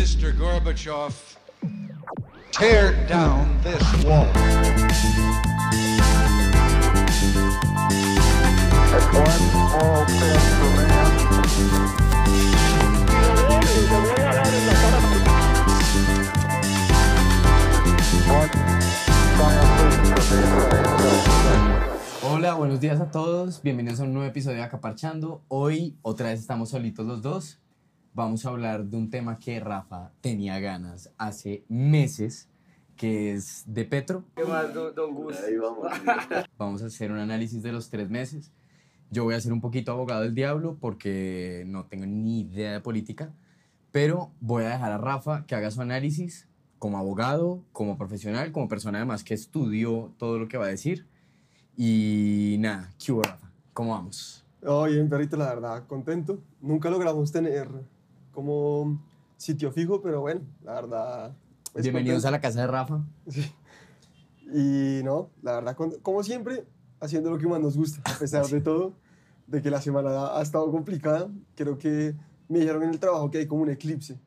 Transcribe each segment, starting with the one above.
Mr. Gorbachev, tear down this wall. Hola, buenos días a todos. Bienvenidos a un nuevo episodio de Acaparchando. Hoy otra vez estamos solitos los dos. Vamos a hablar de un tema que Rafa tenía ganas hace meses, que es de Petro. ¿Qué más, don, don Gus? Vamos a hacer un análisis de los tres meses. Yo voy a ser un poquito abogado del diablo porque no tengo ni idea de política, pero voy a dejar a Rafa que haga su análisis como abogado, como profesional, como persona además que estudió todo lo que va a decir. Y nada, ¿qué hubo, Rafa? ¿Cómo vamos? Oh, bien, perrito, la verdad, contento. Nunca logramos tener como sitio fijo, pero bueno, la verdad. pues, Bienvenidos a contento. la casa de Rafa. Sí. Y no, la verdad, como siempre, haciendo lo que más nos gusta, a pesar de todo, de que la semana ha estado complicada. Creo que me dijeron en el trabajo que hay como un eclipse,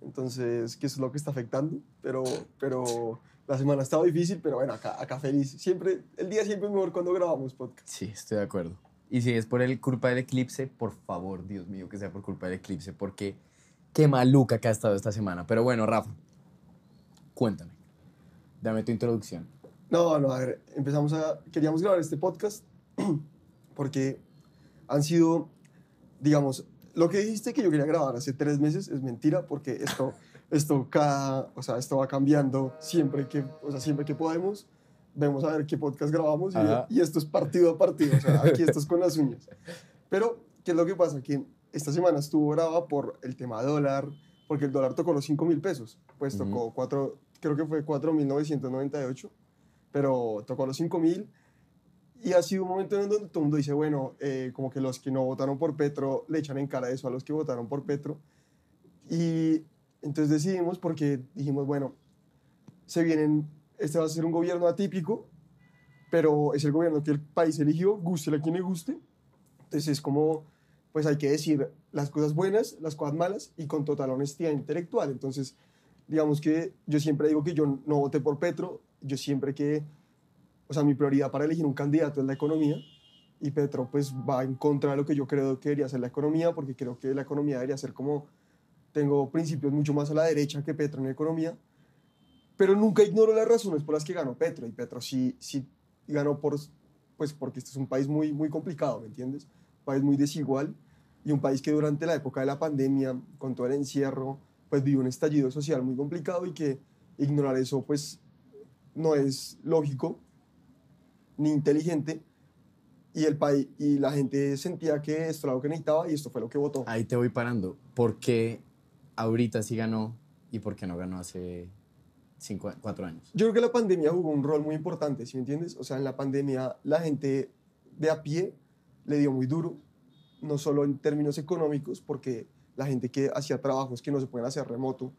entonces, que eso es lo que está afectando, pero, pero la semana ha estado difícil, pero bueno, acá, acá feliz. Siempre, el día siempre es mejor cuando grabamos podcast. Sí, estoy de acuerdo. Y si es por el culpa del eclipse, por favor, Dios mío, que sea por culpa del eclipse, porque qué maluca que ha estado esta semana. Pero bueno, Rafa, cuéntame. Dame tu introducción. No, no, a ver, empezamos a... Queríamos grabar este podcast porque han sido, digamos, lo que dijiste que yo quería grabar hace tres meses es mentira porque esto, esto cada, o sea, esto va cambiando siempre que, o sea, siempre que podemos. Vemos a ver qué podcast grabamos y, y esto es partido a partido, o sea, aquí esto es con las uñas. Pero, ¿qué es lo que pasa? Que esta semana estuvo brava por el tema dólar, porque el dólar tocó los 5 mil pesos, pues tocó cuatro, creo que fue 4.998 pero tocó los 5 mil. Y ha sido un momento en donde todo el mundo dice, bueno, eh, como que los que no votaron por Petro le echan en cara eso a los que votaron por Petro. Y entonces decidimos porque dijimos, bueno, se vienen, este va a ser un gobierno atípico, pero es el gobierno que el país eligió, guste a quien le guste. Entonces es como, pues hay que decir las cosas buenas, las cosas malas y con total honestidad intelectual. Entonces, digamos que yo siempre digo que yo no voté por Petro, yo siempre que, o sea, mi prioridad para elegir un candidato es la economía y Petro pues va en contra de lo que yo creo que debería ser la economía porque creo que la economía debería ser como, tengo principios mucho más a la derecha que Petro en economía, pero nunca ignoro las razones por las que ganó Petro y Petro sí, sí ganó por, pues porque este es un país muy, muy complicado, ¿me entiendes? País muy desigual y un país que durante la época de la pandemia, con todo el encierro, pues vivió un estallido social muy complicado y que ignorar eso pues no es lógico ni inteligente y el país y la gente sentía que esto era lo que necesitaba y esto fue lo que votó. Ahí te voy parando. ¿Por qué ahorita sí ganó y por qué no ganó hace cinco, cuatro años? Yo creo que la pandemia jugó un rol muy importante, ¿sí me entiendes? O sea, en la pandemia la gente de a pie le dio muy duro, no solo en términos económicos, porque la gente que hacía trabajos que no se pueden hacer remoto,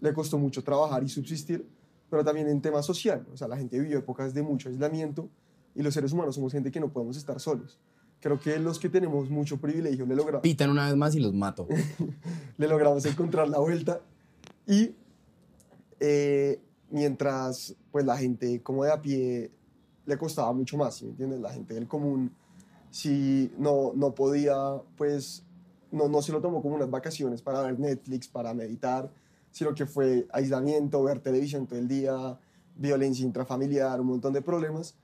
le costó mucho trabajar y subsistir, pero también en tema social. O sea, la gente vivió épocas de mucho aislamiento y los seres humanos somos gente que no podemos estar solos. Creo que los que tenemos mucho privilegio le logramos Pitan una vez más y los mato. le logramos encontrar la vuelta y eh, mientras pues la gente como de a pie le costaba mucho más, ¿sí me entiendes? La gente del común si no, no podía pues no, no se lo tomó como unas vacaciones para ver Netflix, para meditar, sino que fue aislamiento, ver televisión todo el día, violencia intrafamiliar, un montón de problemas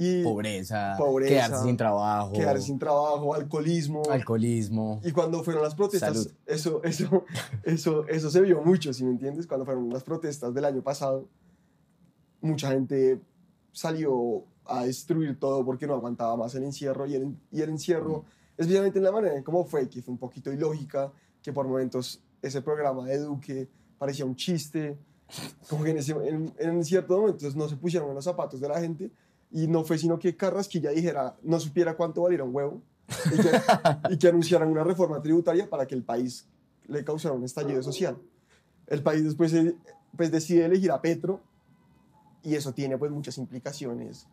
y Pobreza, Pobreza, quedarse sin trabajo, quedarse sin trabajo, alcoholismo, alcoholismo. y cuando fueron las protestas, Salud. eso, eso, eso, eso se vio mucho, ¿sí me entiendes? Cuando fueron las protestas del año pasado, mucha gente salió a destruir todo porque no aguantaba más el encierro y el, encierro, especialmente en la manera en cómo fue, que fue un poquito ilógica, que por momentos ese programa de Duque parecía un chiste, como que en, ese, en, ciertos momentos no se pusieron en los zapatos de la gente y no fue sino que Carrasquilla dijera, no supiera cuánto valiera un huevo y que, y que anunciaran una reforma tributaria para que el país le causara un estallido social. El país después eh, pues, decide elegir a Petro y eso tiene pues muchas implicaciones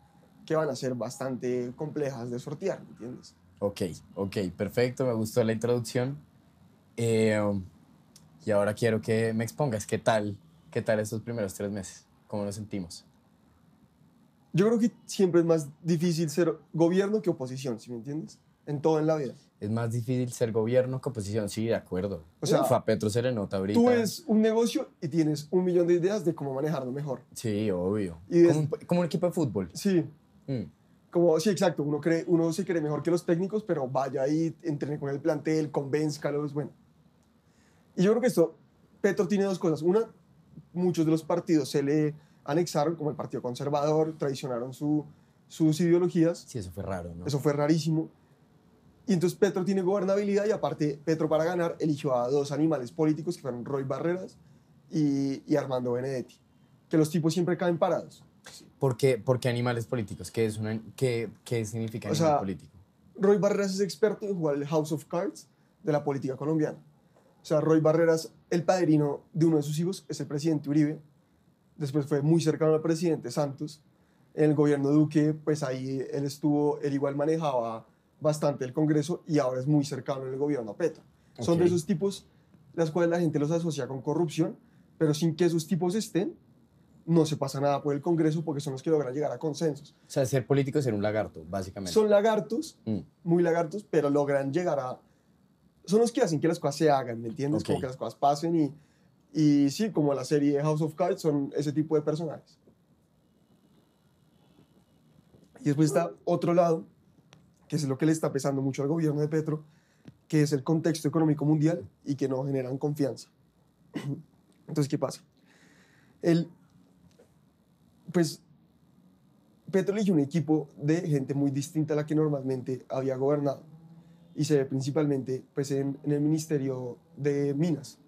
que van a ser bastante complejas de sortear, ¿me entiendes? Ok, ok, perfecto, me gustó la introducción. Eh, Y ahora quiero que me expongas qué tal, qué tal estos primeros tres meses, cómo nos sentimos. Yo creo que siempre es más difícil ser gobierno que oposición, ¿sí me entiendes? En todo en la vida. Es más difícil ser gobierno que oposición, sí, de acuerdo. O sea, Uf, a Petro se le nota ahorita. Tú ves un negocio y tienes un millón de ideas de cómo manejarlo mejor. Sí, obvio. Y como, un, como un equipo de fútbol. Sí, Mm. como, sí, exacto. Uno, cree, uno se cree mejor que los técnicos, pero vaya ahí, entrene con el plantel, convénzcalos, bueno. Y yo creo que esto, Petro tiene dos cosas. Una, muchos de los partidos se le anexaron, como el Partido Conservador, traicionaron su, sus ideologías. Sí, eso fue raro, ¿no? Eso fue rarísimo. Y entonces Petro tiene gobernabilidad y aparte Petro para ganar eligió a dos animales políticos que fueron Roy Barreras y, y Armando Benedetti, que los tipos siempre caen parados. ¿Por qué, por qué animales políticos? ¿Qué, es una, qué, qué significa O animal sea, político? Roy Barreras es experto en jugar el House of Cards de la política colombiana. O sea, Roy Barreras, el padrino de uno de sus hijos, es el presidente Uribe. Después fue muy cercano al presidente Santos. En el gobierno Duque, pues ahí él estuvo, él igual manejaba bastante el Congreso y ahora es muy cercano en el gobierno a Petro. Son de esos tipos las cuales la gente los asocia con corrupción, pero sin que esos tipos estén, no se pasa nada por el Congreso porque son los que logran llegar a consensos. O sea, ser político es ser un lagarto, básicamente. Son lagartos, Mm. muy lagartos, pero logran llegar a... Son los que hacen que las cosas se hagan, ¿me entiendes? Ok. Como que las cosas pasen y, y sí, como la serie House of Cards, son ese tipo de personajes. Y después está otro lado, que es lo que le está pesando mucho al gobierno de Petro, que es el contexto económico mundial y que no generan confianza. Entonces, ¿qué pasa? El, pues Petro eligió un equipo de gente muy distinta a la que normalmente había gobernado. Y se ve principalmente pues, en, en el Ministerio de Minas,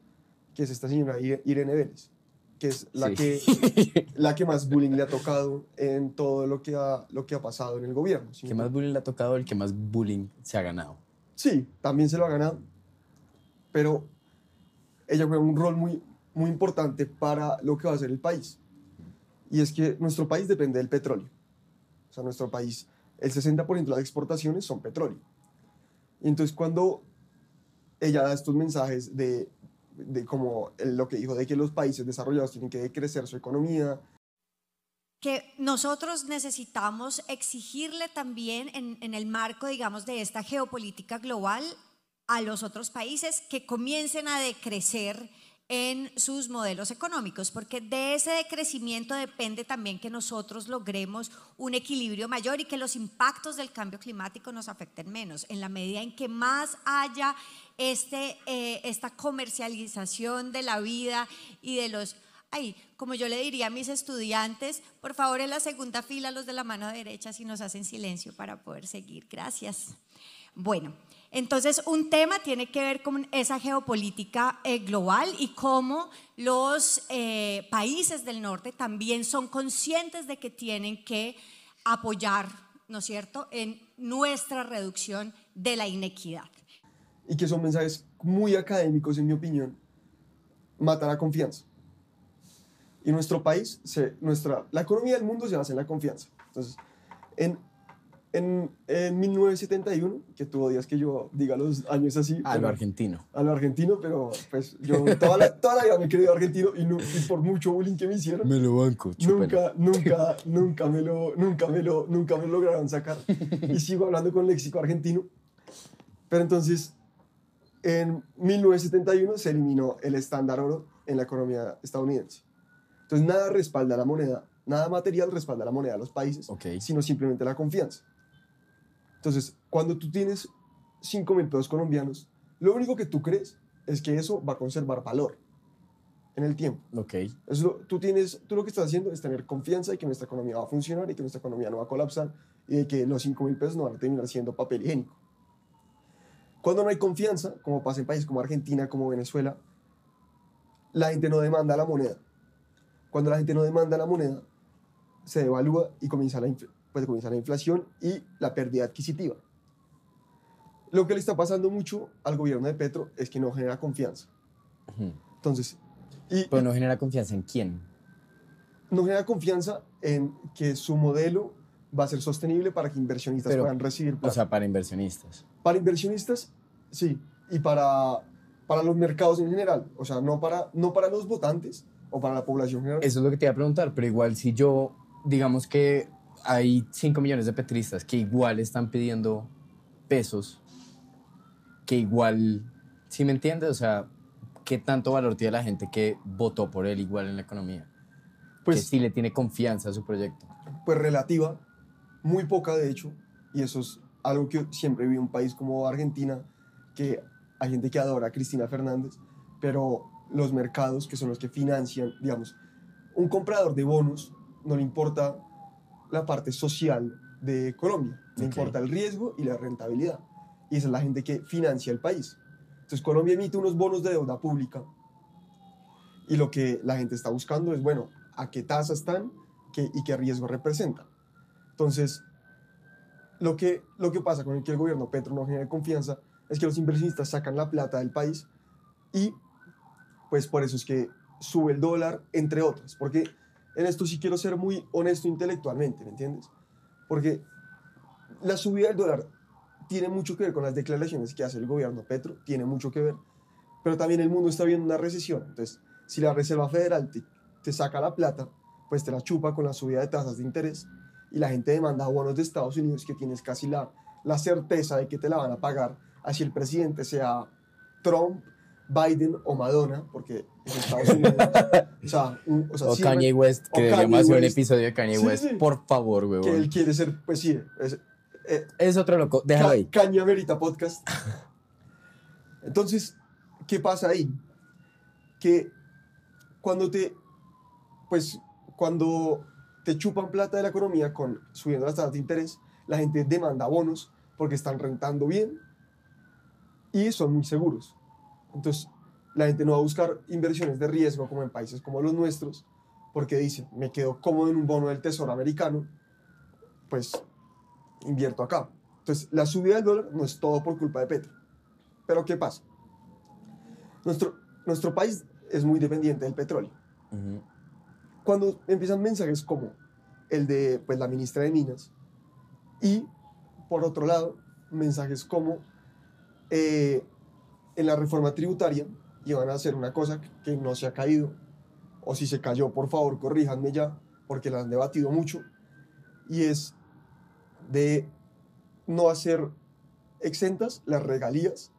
que es esta señora Ir- Irene Vélez, que es la, Sí. que, la que más bullying le ha tocado en todo lo que ha, lo que ha pasado en el gobierno. ¿sí? ¿Qué más bullying le ha tocado? El que más bullying se ha ganado. Sí, también se lo ha ganado, pero ella juega un rol muy, muy importante para lo que va a ser el país. Y es que nuestro país depende del petróleo. O sea, nuestro país, el 60% de las exportaciones son petróleo. Y entonces cuando ella da estos mensajes de, de como lo que dijo, de que los países desarrollados tienen que crecer su economía, que nosotros necesitamos exigirle también en, en el marco, digamos, de esta geopolítica global a los otros países que comiencen a decrecer en sus modelos económicos, porque de ese decrecimiento depende también que nosotros logremos un equilibrio mayor y que los impactos del cambio climático nos afecten menos. En la medida en que más haya este, eh, esta comercialización de la vida y de los Ay, como yo le diría a mis estudiantes, por favor en la segunda fila, los de la mano derecha, si nos hacen silencio para poder seguir. Gracias. Bueno, entonces un tema tiene que ver con esa geopolítica eh, global y cómo los eh, países del norte también son conscientes de que tienen que apoyar, ¿no es cierto?, en nuestra reducción de la inequidad. y que son mensajes muy académicos, en mi opinión, mata la confianza. Y nuestro país, nuestra, la economía del mundo se basa en la confianza. Entonces, en, en, en 1971, que tuvo días que yo diga los años así, A lo argentino. a lo argentino, pero pues yo toda la, toda la vida me he creído argentino y, no- y por mucho bullying que me hicieron, Me lo banco, chúpelo. Nunca, nunca, nunca me lo, nunca me lo, nunca me lo lograron sacar. Y sigo hablando con léxico argentino. Pero entonces, en 1971 se eliminó el estándar oro en la economía estadounidense. Entonces, nada respalda la moneda, nada material respalda la moneda de los países, Ok. sino simplemente la confianza. Entonces, cuando tú tienes 5 mil pesos colombianos, lo único que tú crees es que eso va a conservar valor en el tiempo. Ok. Tú, tienes, tú lo que estás haciendo es tener confianza de que nuestra economía va a funcionar y que nuestra economía no va a colapsar y de que los 5 mil pesos no van a terminar siendo papel higiénico. Cuando no hay confianza, como pasa en países como Argentina, como Venezuela, la gente no demanda la moneda. Cuando la gente no demanda la moneda, se devalúa y comienza la, pues comienza la inflación y la pérdida adquisitiva. Lo que le está pasando mucho al gobierno de Petro es que no genera confianza. Entonces, y, Pero no genera confianza en quién. no genera confianza en que su modelo va a ser sostenible para que inversionistas Pero, puedan recibir O plata. sea, para inversionistas. para inversionistas, sí, y para, para los mercados en general, o sea, no para, no para los votantes o para la población general. Eso es lo que te iba a preguntar, pero igual si yo, digamos que hay 5 millones de petristas que igual están pidiendo pesos, que igual, ¿sí me entiendes? O sea, ¿qué tanto valor tiene la gente que votó por él igual en la economía? que Pues, sí le tiene confianza a su proyecto. pues relativa, muy poca de hecho, y eso es algo que siempre vi en un país como Argentina, que hay gente que adora a Cristina Fernández, pero los mercados, que son los que financian, digamos, un comprador de bonos no le importa la parte social de Colombia, le importa el riesgo y la rentabilidad, y esa es la gente que financia el país. Entonces Colombia emite unos bonos de deuda pública y lo que la gente está buscando es, bueno, a qué tasa están qué- y qué riesgo representan. Entonces, lo que, lo que pasa con el que el gobierno Petro no genera confianza es que los inversionistas sacan la plata del país y pues por eso es que sube el dólar, entre otras. Porque en esto sí quiero ser muy honesto intelectualmente, ¿me entiendes? Porque la subida del dólar tiene mucho que ver con las declaraciones que hace el gobierno Petro, tiene mucho que ver, pero también el mundo está viendo una recesión. Entonces, si la Reserva Federal te, te saca la plata, pues te la chupa con la subida de tasas de interés y la gente demanda bonos de Estados Unidos que tienes casi la, la certeza de que te la van a pagar, así el presidente sea Trump, Biden o Madonna, porque es Estados Unidos. o sea, un- o sea, O siempre- Kanye West, que deberíamos Kanye hacer un episodio de Kanye Sí, West. sí. Por favor, que él quiere ser, pues sí, es, eh, Es otro loco, déjalo Ca- ahí. Caña Verita Podcast. Entonces, ¿qué pasa ahí? Que cuando te, pues, cuando te chupan plata de la economía con subiendo las tasas de interés, la gente demanda bonos porque están rentando bien y son muy seguros. Entonces, la gente no va a buscar inversiones de riesgo como en países como los nuestros, porque dicen, me quedo cómodo en un bono del Tesoro americano, pues invierto acá. Entonces, la subida del dólar no es todo por culpa de Petro. Pero ¿qué pasa? Nuestro, nuestro país es muy dependiente del petróleo. Cuando empiezan mensajes como el de pues, la ministra de Minas y, por otro lado, mensajes como eh, en la reforma tributaria iban a hacer una cosa que no se ha caído, o si se cayó, por favor, corríjanme ya, porque la han debatido mucho, y es de no hacer exentas las regalías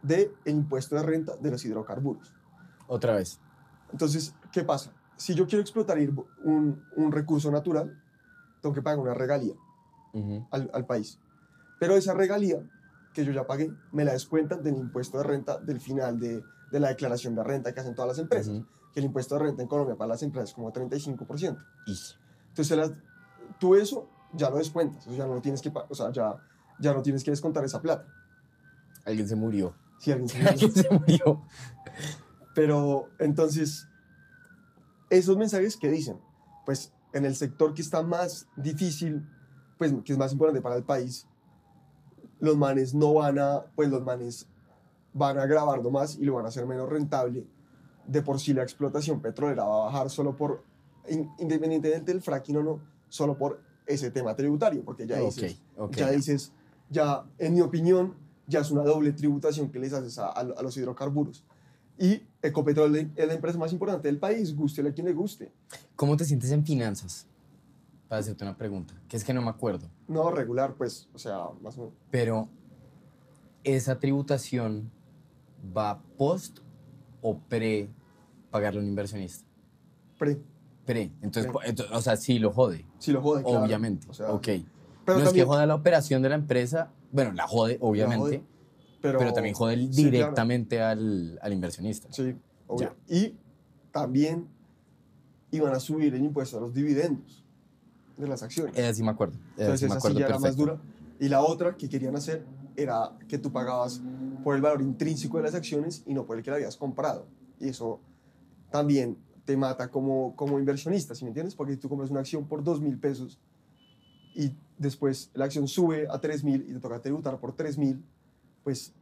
del impuesto de renta de los hidrocarburos. Otra vez. Entonces, ¿qué pasa? Si yo quiero explotar un, un recurso natural, tengo que pagar una regalía al país. Pero esa regalía que yo ya pagué, me la descuentan del impuesto de renta del final de, de la declaración de renta que hacen todas las empresas. Ujú. Que el impuesto de renta en Colombia para las empresas es como 35%. Y- Entonces, las- tú eso ya lo descuentas, ya no tienes que, o sea, ya, ya no tienes que descontar esa plata. Alguien se murió. Si alguien se Alguien se murió. Pero entonces, esos mensajes que dicen, pues en el sector que está más difícil, pues que es más importante para el país, los manes no van a, pues los manes van a grabarlo más y lo van a hacer menos rentable. De por sí la explotación petrolera va a bajar solo por, in- independientemente del fracking o no, solo por ese tema tributario, porque ya dices, ok. ya dices, ya en mi opinión, ya es una doble tributación que les haces a, a- a los hidrocarburos. Y Ecopetrol es la empresa más importante del país, guste a quien le guste. ¿Cómo te sientes en finanzas? Para hacerte una pregunta, que es que no me acuerdo. No regular, pues, o sea, más o menos. Pero, ¿esa tributación va post o pre pagarle a un inversionista? Pre, Pre. Entonces, Pre. o sea, sí lo jode, si lo jode, claro. obviamente. O sea, ok. Pero no es que joda la operación de la empresa, bueno, la jode, obviamente, jode, pero, pero, también jode sí, claro. directamente al, al inversionista. Sí, obvio. Y también iban a subir el impuesto a los dividendos de las acciones. Esa sí me acuerdo. Esa Entonces sí me esa sí ya era más dura. Y la otra que querían hacer era que tú pagabas por el valor intrínseco de las acciones y no por el que la habías comprado. Y eso también te mata como, como inversionista, ¿sí me entiendes? Porque si tú compras una acción por 2 mil pesos y después la acción sube a 3 mil y te toca tributar por 3 mil, pues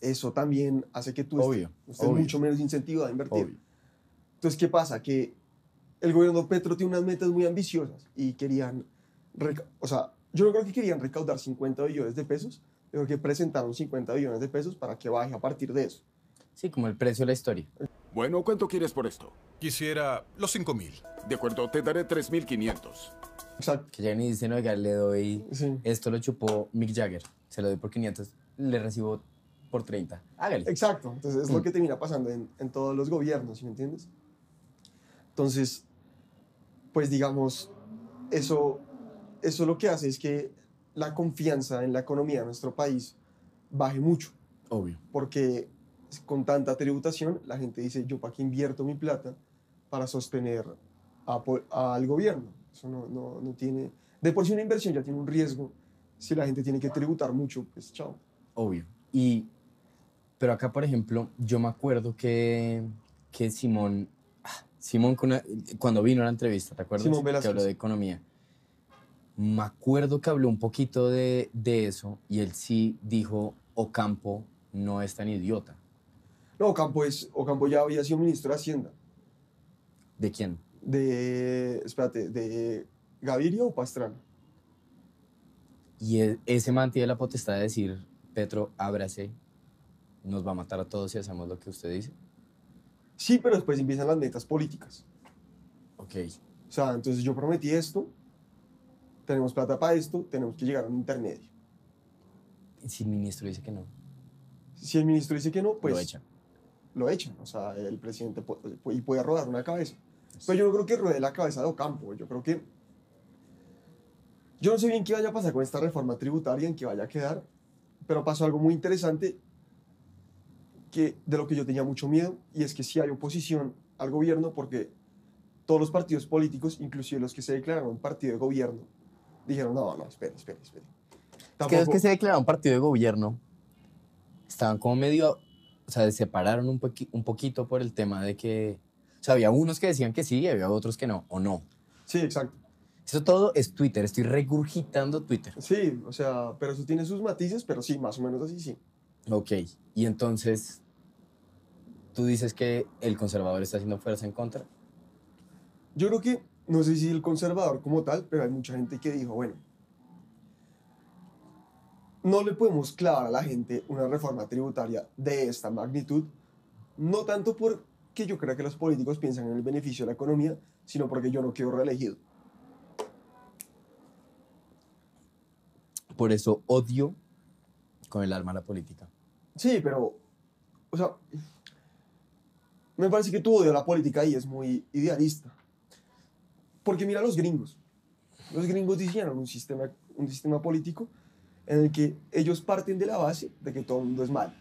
eso también hace que tú estés- Obvio, estés obvio. mucho menos incentivado a invertir. Obvio. Entonces, ¿qué pasa? Que el gobierno Petro tiene unas metas muy ambiciosas y querían, o sea, yo no creo que querían recaudar 50 billones de pesos, yo creo que presentaron 50 billones de pesos para que baje a partir de eso. Sí, como el precio de la historia. Bueno, ¿cuánto quieres por esto? Quisiera los 5000. De acuerdo, te daré 3.500. Exacto. Que llegan y dicen, oiga, le doy, Sí. esto lo chupó Mick Jagger, se lo doy por 500, le recibo por 30. Hágale. Exacto, entonces es Mm. lo que termina pasando en, en todos los gobiernos, ¿sí me entiendes? Entonces, pues digamos, eso, eso lo que hace es que la confianza en la economía de nuestro país baje mucho, Obvio. porque con tanta tributación la gente dice, yo para qué invierto mi plata para sostener a al gobierno. Eso no, no, no tiene... De por sí una inversión ya tiene un riesgo. Si la gente tiene que tributar mucho, pues chao. Obvio. Y, pero acá, por ejemplo, yo me acuerdo que, que Simón, Simón cuando vino a la entrevista, ¿te acuerdas? Simón que Velázquez. habló de economía. Me acuerdo que habló un poquito de, de eso y él sí dijo, Ocampo no es tan idiota. No, Ocampo, es, Ocampo ya había sido ministro de Hacienda. ¿De quién? De, espérate, de Gaviria o Pastrana. Y e- ese man tiene la potestad de decir, Petro, ábrase, nos va a matar a todos si hacemos lo que usted dice. Sí, pero después empiezan las metas políticas. Ok. O sea, entonces yo prometí esto, tenemos plata para esto, tenemos que llegar a un intermedio. Y si el ministro dice que no, Si el ministro dice que no, pues lo echan. lo echan. O sea, el presidente puede, puede rodar una cabeza. Pero yo no creo que ruede la cabeza de Ocampo. Yo creo que... Yo no sé bien qué vaya a pasar con esta reforma tributaria, en qué vaya a quedar, pero pasó algo muy interesante que, de lo que yo tenía mucho miedo, y es que sí hay oposición al gobierno porque todos los partidos políticos, inclusive los que se declararon partido de gobierno, dijeron, no, no, espere, espere, espere. Es que los Tampoco- que se declararon partido de gobierno estaban como medio, o sea, se separaron un, poqui- un poquito por el tema de que, o sea, había unos que decían que sí y había otros que no, o no. Sí, exacto. Eso todo es Twitter, estoy regurgitando Twitter. Sí, o sea, pero eso tiene sus matices, pero sí, más o menos así, sí. Ok, y entonces, tú dices que el conservador está haciendo fuerza en contra. Yo creo que, no sé si el conservador como tal, pero hay mucha gente que dijo, bueno, no le podemos clavar a la gente una reforma tributaria de esta magnitud, no tanto porque yo crea que los políticos piensan en el beneficio de la economía, sino porque yo no quedo reelegido. Por eso odio con el alma la política. Sí, pero, o sea, me parece que tu odio a la política ahí es muy idealista. Porque mira a los gringos. Los gringos diseñaron un sistema, un sistema político en el que ellos parten de la base de que todo el mundo es malo.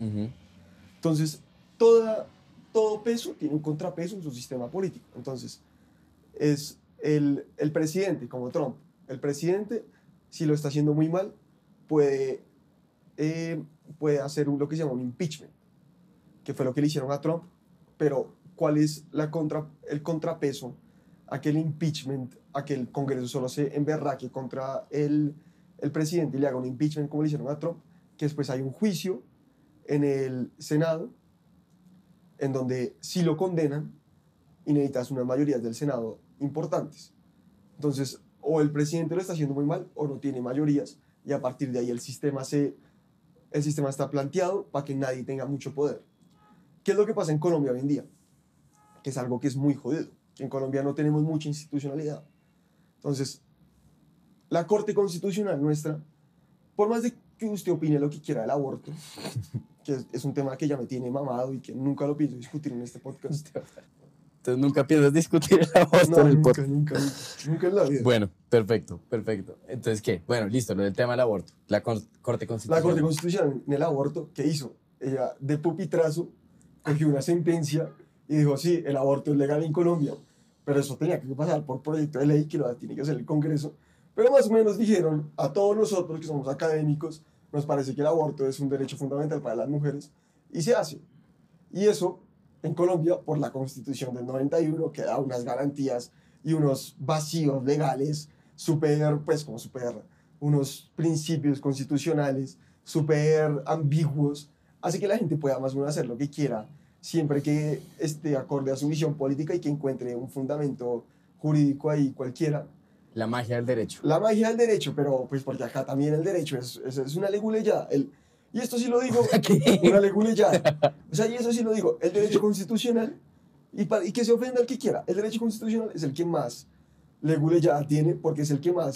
Ujú. Entonces, toda, todo peso tiene un contrapeso en su sistema político. Entonces, es el, el presidente, como Trump. El presidente, si lo está haciendo muy mal, puede, eh, puede hacer un- lo que se llama un impeachment, que fue lo que le hicieron a Trump. Pero, ¿cuál es la contra, el contrapeso a que el impeachment, a que el Congreso solo se emberraque contra el, el presidente y le haga un impeachment como le hicieron a Trump? Que después hay un juicio en el Senado, en donde si lo condenan y necesitas unas mayorías del Senado importantes. Entonces, o el presidente lo está haciendo muy mal o no tiene mayorías y a partir de ahí el sistema, se, el sistema está planteado para que nadie tenga mucho poder. ¿Qué es lo que pasa en Colombia hoy en día? Que es algo que es muy jodido. En Colombia no tenemos mucha institucionalidad. Entonces, la Corte Constitucional nuestra, por más de que usted opine lo que quiera del aborto, que es, es un tema que ya me tiene mamado y que nunca lo pienso discutir en este podcast. Entonces nunca piensas discutir el aborto No, en el nunca, podcast. nunca, nunca, nunca en la vida. Bueno, perfecto, perfecto. Entonces, ¿qué? Bueno, listo, lo del tema del aborto. La cor- Corte La Constitucional. Corte Constitucional en el aborto, ¿qué hizo? Ella de pupitrazo cogió una sentencia y dijo, sí, el aborto es legal en Colombia, pero eso tenía que pasar por proyecto de ley que lo tiene que hacer el Congreso. Pero más o menos dijeron a todos nosotros que somos académicos, nos parece que el aborto es un derecho fundamental para las mujeres y se hace. Y eso en Colombia, por la Constitución del 91, que da unas garantías y unos vacíos legales súper, pues como súper, unos principios constitucionales súper ambiguos, hace que la gente pueda más o menos hacer lo que quiera, siempre que esté acorde a su visión política y que encuentre un fundamento jurídico ahí cualquiera. La magia del derecho. La magia del derecho, pero pues porque acá también el derecho es, es, es una leguleya. El, Y esto sí lo digo, ¿Qué? una leguleyada. O sea, y eso sí lo digo, el derecho constitucional, y, pa- y que se ofenda el que quiera, el derecho constitucional es el que más leguleyada tiene, porque es el que más...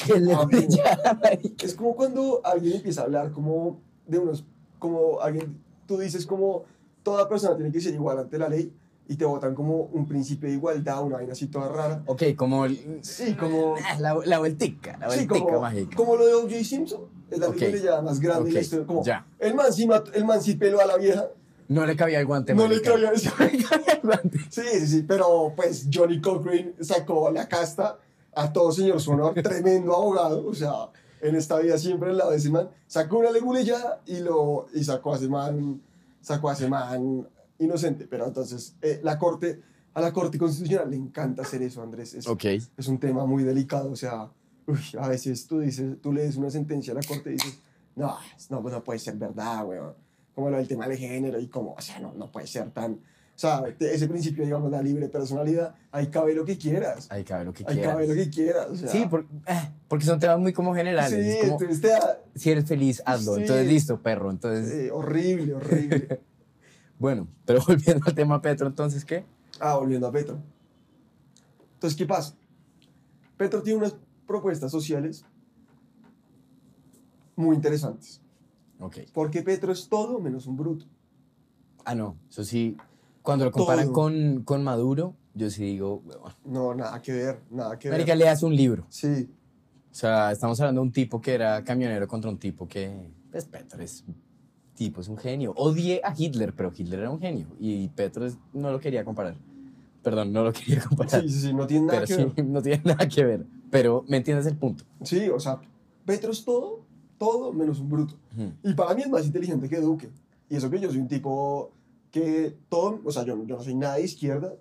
Es como cuando alguien empieza a hablar como de unos, como alguien, tú dices como toda persona tiene que ser igual ante la ley y te votan como un principio de igualdad, una vaina así toda rara. Ok, como... Sí, como, Ah, La, la vueltica, la sí, vueltica como, mágica. como lo de O.J. Simpson, es la Ok. leguleyada más grande de la Ok, historia. Como, ya. el man sí el man sí peló a la vieja, No le cabía el guante, no marica. le cabía el guante. Sí, sí, sí, pero pues Johnny Cochrane sacó la casta a todo señor su honor, tremendo abogado, o sea, en esta vida siempre al lado de ese man, sacó una leguleyada y lo y sacó a ese man, sacó a ese man inocente, pero entonces eh, la corte, a la corte constitucional le encanta hacer eso, Andrés, es, Ok. es un tema muy delicado, o sea, uy, a veces tú dices, tú lees una sentencia a la corte y dices, no, no, no puede ser verdad, weón, como lo del tema de género y como, o sea, no, no puede ser tan, o sea, ese principio, digamos, la libre personalidad, ahí cabe lo que quieras, Ahí cabe lo que ahí quieras. cabe lo que quieras, o sea, Sí, por- eh, porque son temas muy como generales. sí, como, entonces te da, si eres feliz, hazlo. Sí. Entonces, listo, perro. Entonces, eh, horrible, horrible. bueno, pero volviendo al tema Petro, entonces, ¿qué? Ah, volviendo a Petro. Entonces, ¿qué pasa? Petro tiene unas propuestas sociales muy interesantes. Ok. Porque Petro es todo menos un bruto. Ah, no, eso sí. Cuando lo comparan Todo. con, con Maduro, yo sí digo, huevón. No, nada que ver, nada que ver. Marica, le hace un libro. Sí, O sea, estamos hablando de un tipo que era camionero contra un tipo que, pues, Petro es tipo, es un genio. Odié a Hitler, pero Hitler era un genio. Y Petro es- no lo quería comparar. Perdón, no lo quería comparar. sí, sí, sí, no tiene nada pero que sí, ver. no tiene nada que ver. Pero, ¿me entiendes el punto? Sí, o sea, Petro es todo, todo menos un bruto. Ujú. Y para mí es más inteligente que Duque. Y eso que yo soy un tipo que todo, o sea, yo, no- yo no soy nada de izquierda.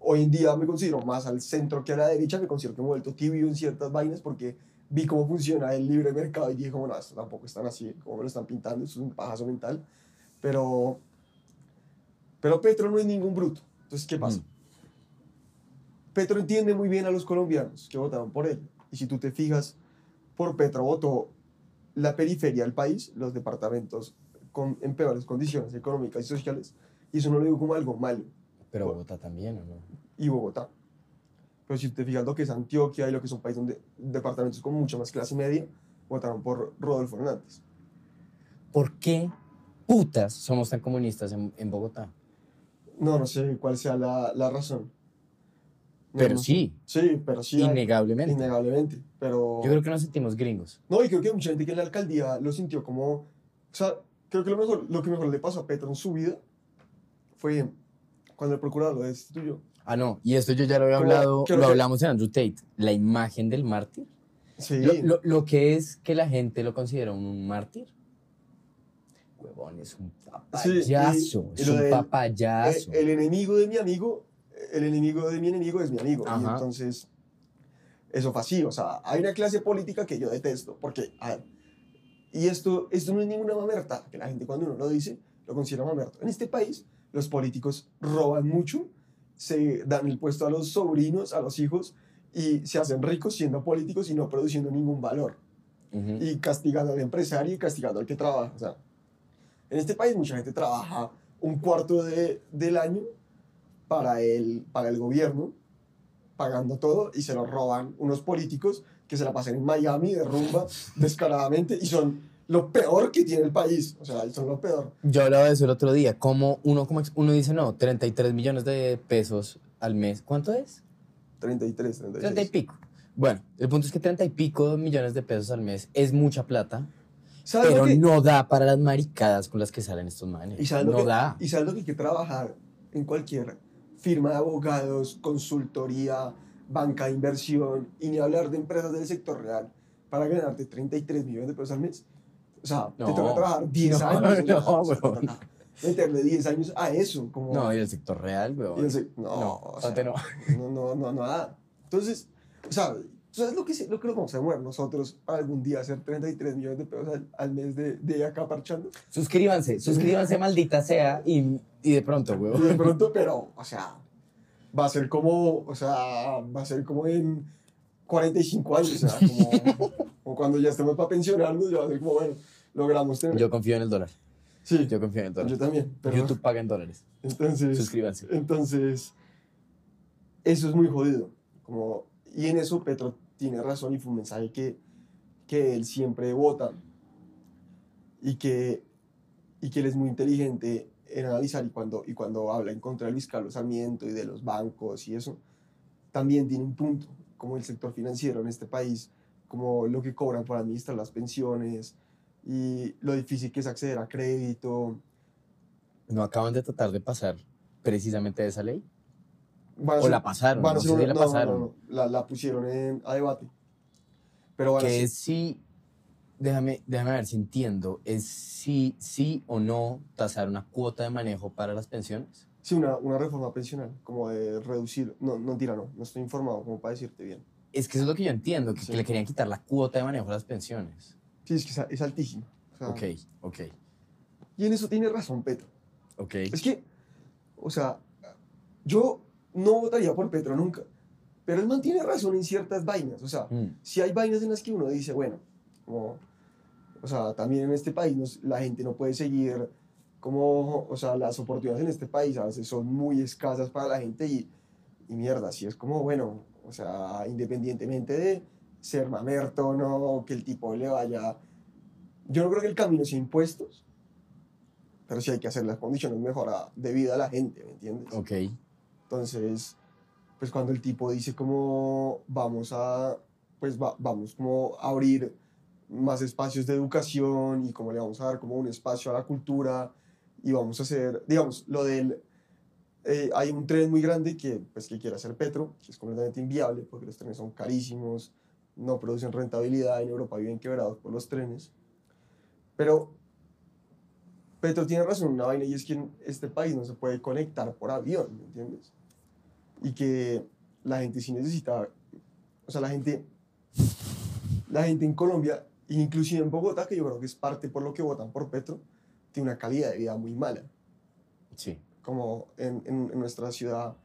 Hoy en día me considero más al centro que a la derecha. Me considero que me he vuelto tibio en ciertas vainas porque vi cómo funciona el libre mercado y dije como, no, esto tampoco es tan así, como me lo están pintando, esto es un pajazo mental. Pero, pero Petro no es ningún bruto. Entonces, ¿qué pasa? Mm. Petro entiende muy bien a los colombianos que votaron por él. Y si tú te fijas, por Petro votó la periferia del país, los departamentos con, en peores condiciones económicas y sociales, y eso no lo digo como algo malo, Pero Bogotá también, ¿o no? y Bogotá. Pero si te fijas lo que es Antioquia y lo que es un país donde departamentos con mucha más clase media, votaron por Rodolfo Hernández. ¿Por qué putas somos tan comunistas en, en Bogotá? No, no sé cuál sea la, la razón. No, Pero no sé. sí, Sí, pero sí. hay- innegablemente. Innegablemente. Pero... Yo creo que nos sentimos gringos. No, y creo que mucha gente que en la alcaldía lo sintió como... O sea, creo que lo, mejor, lo que mejor le pasó a Petro en su vida fue cuando el procurador lo destituyó. Ah, no, y esto yo ya lo había hablado, lo que- hablamos en Andrew Tate, la imagen del mártir. Sí. Lo, lo- lo que es que la gente lo considera un mártir. Huevón, es un Sí, y- papayazo, y es lo un del- papayazo. Eh, el enemigo de mi amigo, el enemigo de mi enemigo es mi amigo. Y entonces, eso fue así. O sea, hay una clase política que yo detesto. Porque, a y esto, esto no es ninguna mamerta, que la gente cuando uno lo dice, lo considera mamerto. En este país, los políticos roban mucho, se dan el puesto a los sobrinos, a los hijos, y se hacen ricos siendo políticos y no produciendo ningún valor Ujú. y castigando al empresario y castigando al que trabaja. O sea, en este país mucha gente trabaja un cuarto de, del año para el, para el gobierno, pagando todo, y se lo roban unos políticos que se la pasan en Miami de rumba descaradamente y son lo peor que tiene el país. O sea, son lo peor. Yo hablaba de eso el otro día, como uno, como uno dice, no, 33 millones de pesos al mes. ¿Cuánto es? 33, 30 y 36. pico. Bueno, el punto es que 30 y pico millones de pesos al mes es mucha plata, ¿Sabes lo pero que- no da para las maricadas con las que salen estos manes. ¿Y sabes, no que, da. y sabes lo que hay que trabajar en cualquier firma de abogados, consultoría, banca de inversión, y ni hablar de empresas del sector real para ganarte 33 millones de pesos al mes? O sea, te No. toca trabajar 10 No, años. no, te weón. meterle 10 años a eso. Como, No, y el sector real, weón. y el sec- no, No, o sea, no. no, no, no, nada. Entonces, o sea, ¿tú ¿sabes lo que, lo que nos vamos a demorar nosotros algún día hacer 33 millones de pesos al, al mes de, de acá parchando? Suscríbanse, suscríbanse, maldita sea, y, y de pronto, Y weón. de pronto, pero, o sea, va a ser como, o sea, va a ser como en 45 años, o sea, como, como cuando ya estemos para pensionarnos, ya va a ser como, bueno, logramos tener. Yo confío en el dólar. Sí, Yo confío en el dólar. yo también. Pero, YouTube paga en dólares. Entonces, Suscríbanse. entonces, eso es muy jodido. Como, y en eso Petro tiene razón y fue un mensaje que, que él siempre vota y que, y que él es muy inteligente en analizar y cuando, y cuando habla en contra de Luis Carlos Sarmiento y de los bancos y eso, también tiene un punto, como el sector financiero en este país, como lo que cobran por administrar las pensiones y lo difícil que es acceder a crédito. ¿No acaban de tratar de pasar precisamente esa ley? O la pasaron, no sé si la no, pasaron. no, no, La, la pusieron en- a debate. Pero que es si, déjame, déjame ver si entiendo, es si sí o no tasar una cuota de manejo para las pensiones. sí, una, una reforma pensional, como de reducir. No, no, tira, no, no estoy informado, como para decirte bien. Es que eso es lo que yo entiendo, que, Sí. que le querían quitar la cuota de manejo a las pensiones. Sí, es que es, es altísimo. O sea, Ok, ok, Y en eso tiene razón Petro. ok. Es que, o sea, yo no votaría por Petro nunca, pero él mantiene razón en ciertas vainas. O sea, Mm, si hay vainas en las que uno dice, bueno, como, o sea, también en este país nos- la gente no puede seguir como, o sea, las oportunidades en este país a veces son muy escasas para la gente y, y mierda, si es como, bueno, o sea, independientemente de ser mamerto o no, que el tipo le vaya, yo no creo que el camino sea impuestos, pero sí hay que hacer las condiciones mejor a- de vida a la gente, ¿me entiendes? ok, Entonces, pues cuando el tipo dice como vamos a, pues va- vamos como a abrir más espacios de educación y como le vamos a dar como un espacio a la cultura y vamos a hacer, digamos, lo del, eh, hay un tren muy grande que, pues, que quiere hacer Petro, que es completamente inviable porque los trenes son carísimos, no producen rentabilidad, en Europa viven quebrados por los trenes, pero Petro tiene razón una vaina y es que en este país no se puede conectar por avión, ¿me entiendes? Y que la gente sí necesita, o sea, la gente, la gente en Colombia, inclusive en Bogotá, que yo creo que es parte por lo que votan por Petro, tiene una calidad de vida muy mala. sí, Como en, en- en nuestra ciudad,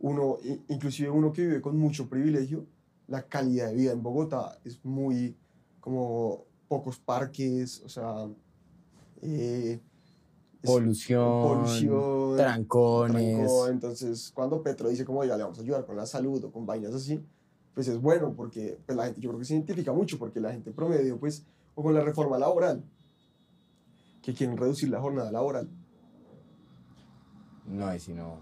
uno, inclusive uno que vive con mucho privilegio, la calidad de vida en Bogotá es muy, como pocos parques, o sea, eh, polución, polución, trancones. trancón. Entonces, cuando Petro dice como ya le vamos a ayudar con la salud o con vainas así, pues es bueno porque pues, la gente yo creo que se identifica mucho porque la gente promedio, pues, o con la reforma laboral, que quieren reducir la jornada laboral. No, y si no,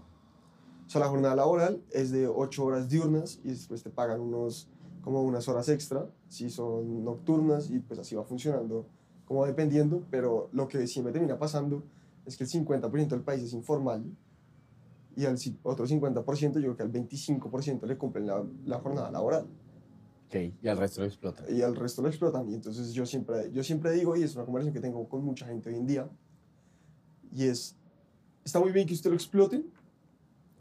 sea, la jornada laboral es de 8 horas diurnas y después te pagan unos, como unas horas extra si son nocturnas y pues así va funcionando como dependiendo, pero lo que siempre termina pasando es que el 50% del país es informal y al otro 50% yo creo que al 25% le cumplen la, la jornada laboral ok, y al resto lo explota. y al resto lo explotan. Y entonces yo siempre, yo siempre digo, y es una conversación que tengo con mucha gente hoy en día, y es, está muy bien que usted lo exploten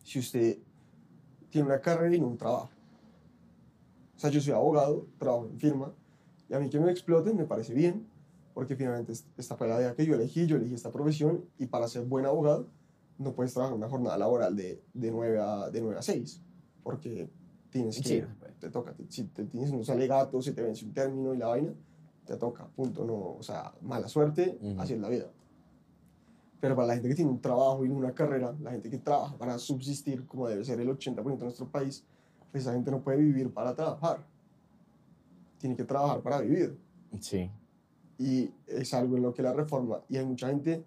si usted tiene una carrera y no un trabajo. O sea, yo soy abogado, trabajo en firma, y a mí que me exploten me parece bien, porque finalmente es- esta fue la vida que yo elegí, yo elegí esta profesión, y para ser buen abogado no puedes trabajar una jornada laboral de, de, 9, a, de 9 a 6, porque tienes que, Sí, te toca, te- si te tienes unos alegatos, si te vence un término y la vaina, te toca, punto, no, o sea, mala suerte, Ujú. así es la vida. Pero para la gente que tiene un trabajo y una carrera, la gente que trabaja para subsistir, como debe ser el 80% de nuestro país, pues esa gente no puede vivir para trabajar. Tiene que trabajar para vivir. Sí, Y es algo en lo que la reforma, y hay mucha gente,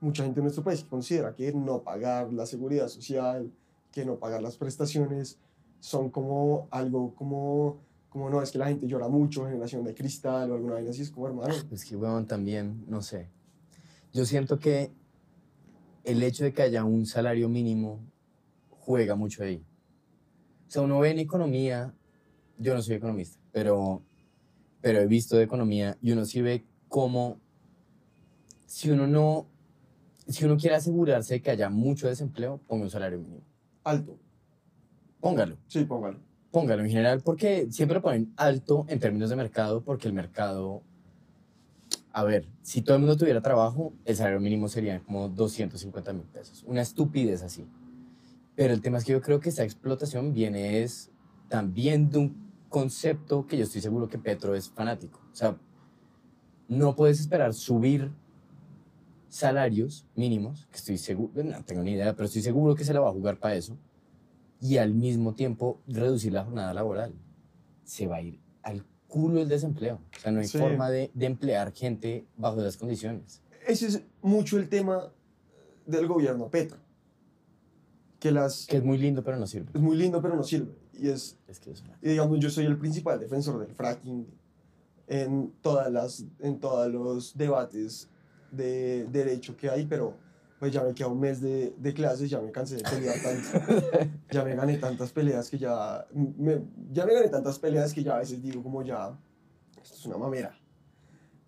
mucha gente en nuestro país que considera que no pagar la seguridad social, que no pagar las prestaciones, son como algo como, como no, es que la gente llora mucho, generación de cristal o alguna vaina así, es como hermano. Es que, weón, también, no sé. Yo siento que el hecho de que haya un salario mínimo juega mucho ahí. O sea, uno ve en economía, yo no soy economista, pero, pero he visto de economía y uno sí ve cómo, si uno no, si uno quiere asegurarse de que haya mucho desempleo, ponga un salario mínimo. Alto. Póngalo. Sí, póngalo. Póngalo en general, porque siempre lo ponen alto en términos de mercado, porque el mercado, a ver, si todo el mundo tuviera trabajo, el salario mínimo sería como 250 mil pesos. Una estupidez así. Pero el tema es que yo creo que esta explotación viene es también de un concepto que yo estoy seguro que Petro es fanático. O sea, no puedes esperar subir salarios mínimos, que estoy seguro, no tengo ni idea, pero estoy seguro que se la va a jugar para eso, y al mismo tiempo reducir la jornada laboral. Se va a ir al culo el desempleo. O sea, no hay Sí. forma de, de emplear gente bajo esas condiciones. Ese es mucho el tema del gobierno Petro. Que las... Que es muy lindo, pero no sirve. Es muy lindo, pero no sirve. Y es Es que es una- Y digamos, yo soy el principal defensor del fracking en, todas las, en todos los debates de derecho que hay, pero pues ya me queda un mes de, de clases, ya me cansé de pelear tanto. ya me gané tantas peleas que ya... Me, ya me gané tantas peleas que ya a veces digo como ya... Esto es una mamera.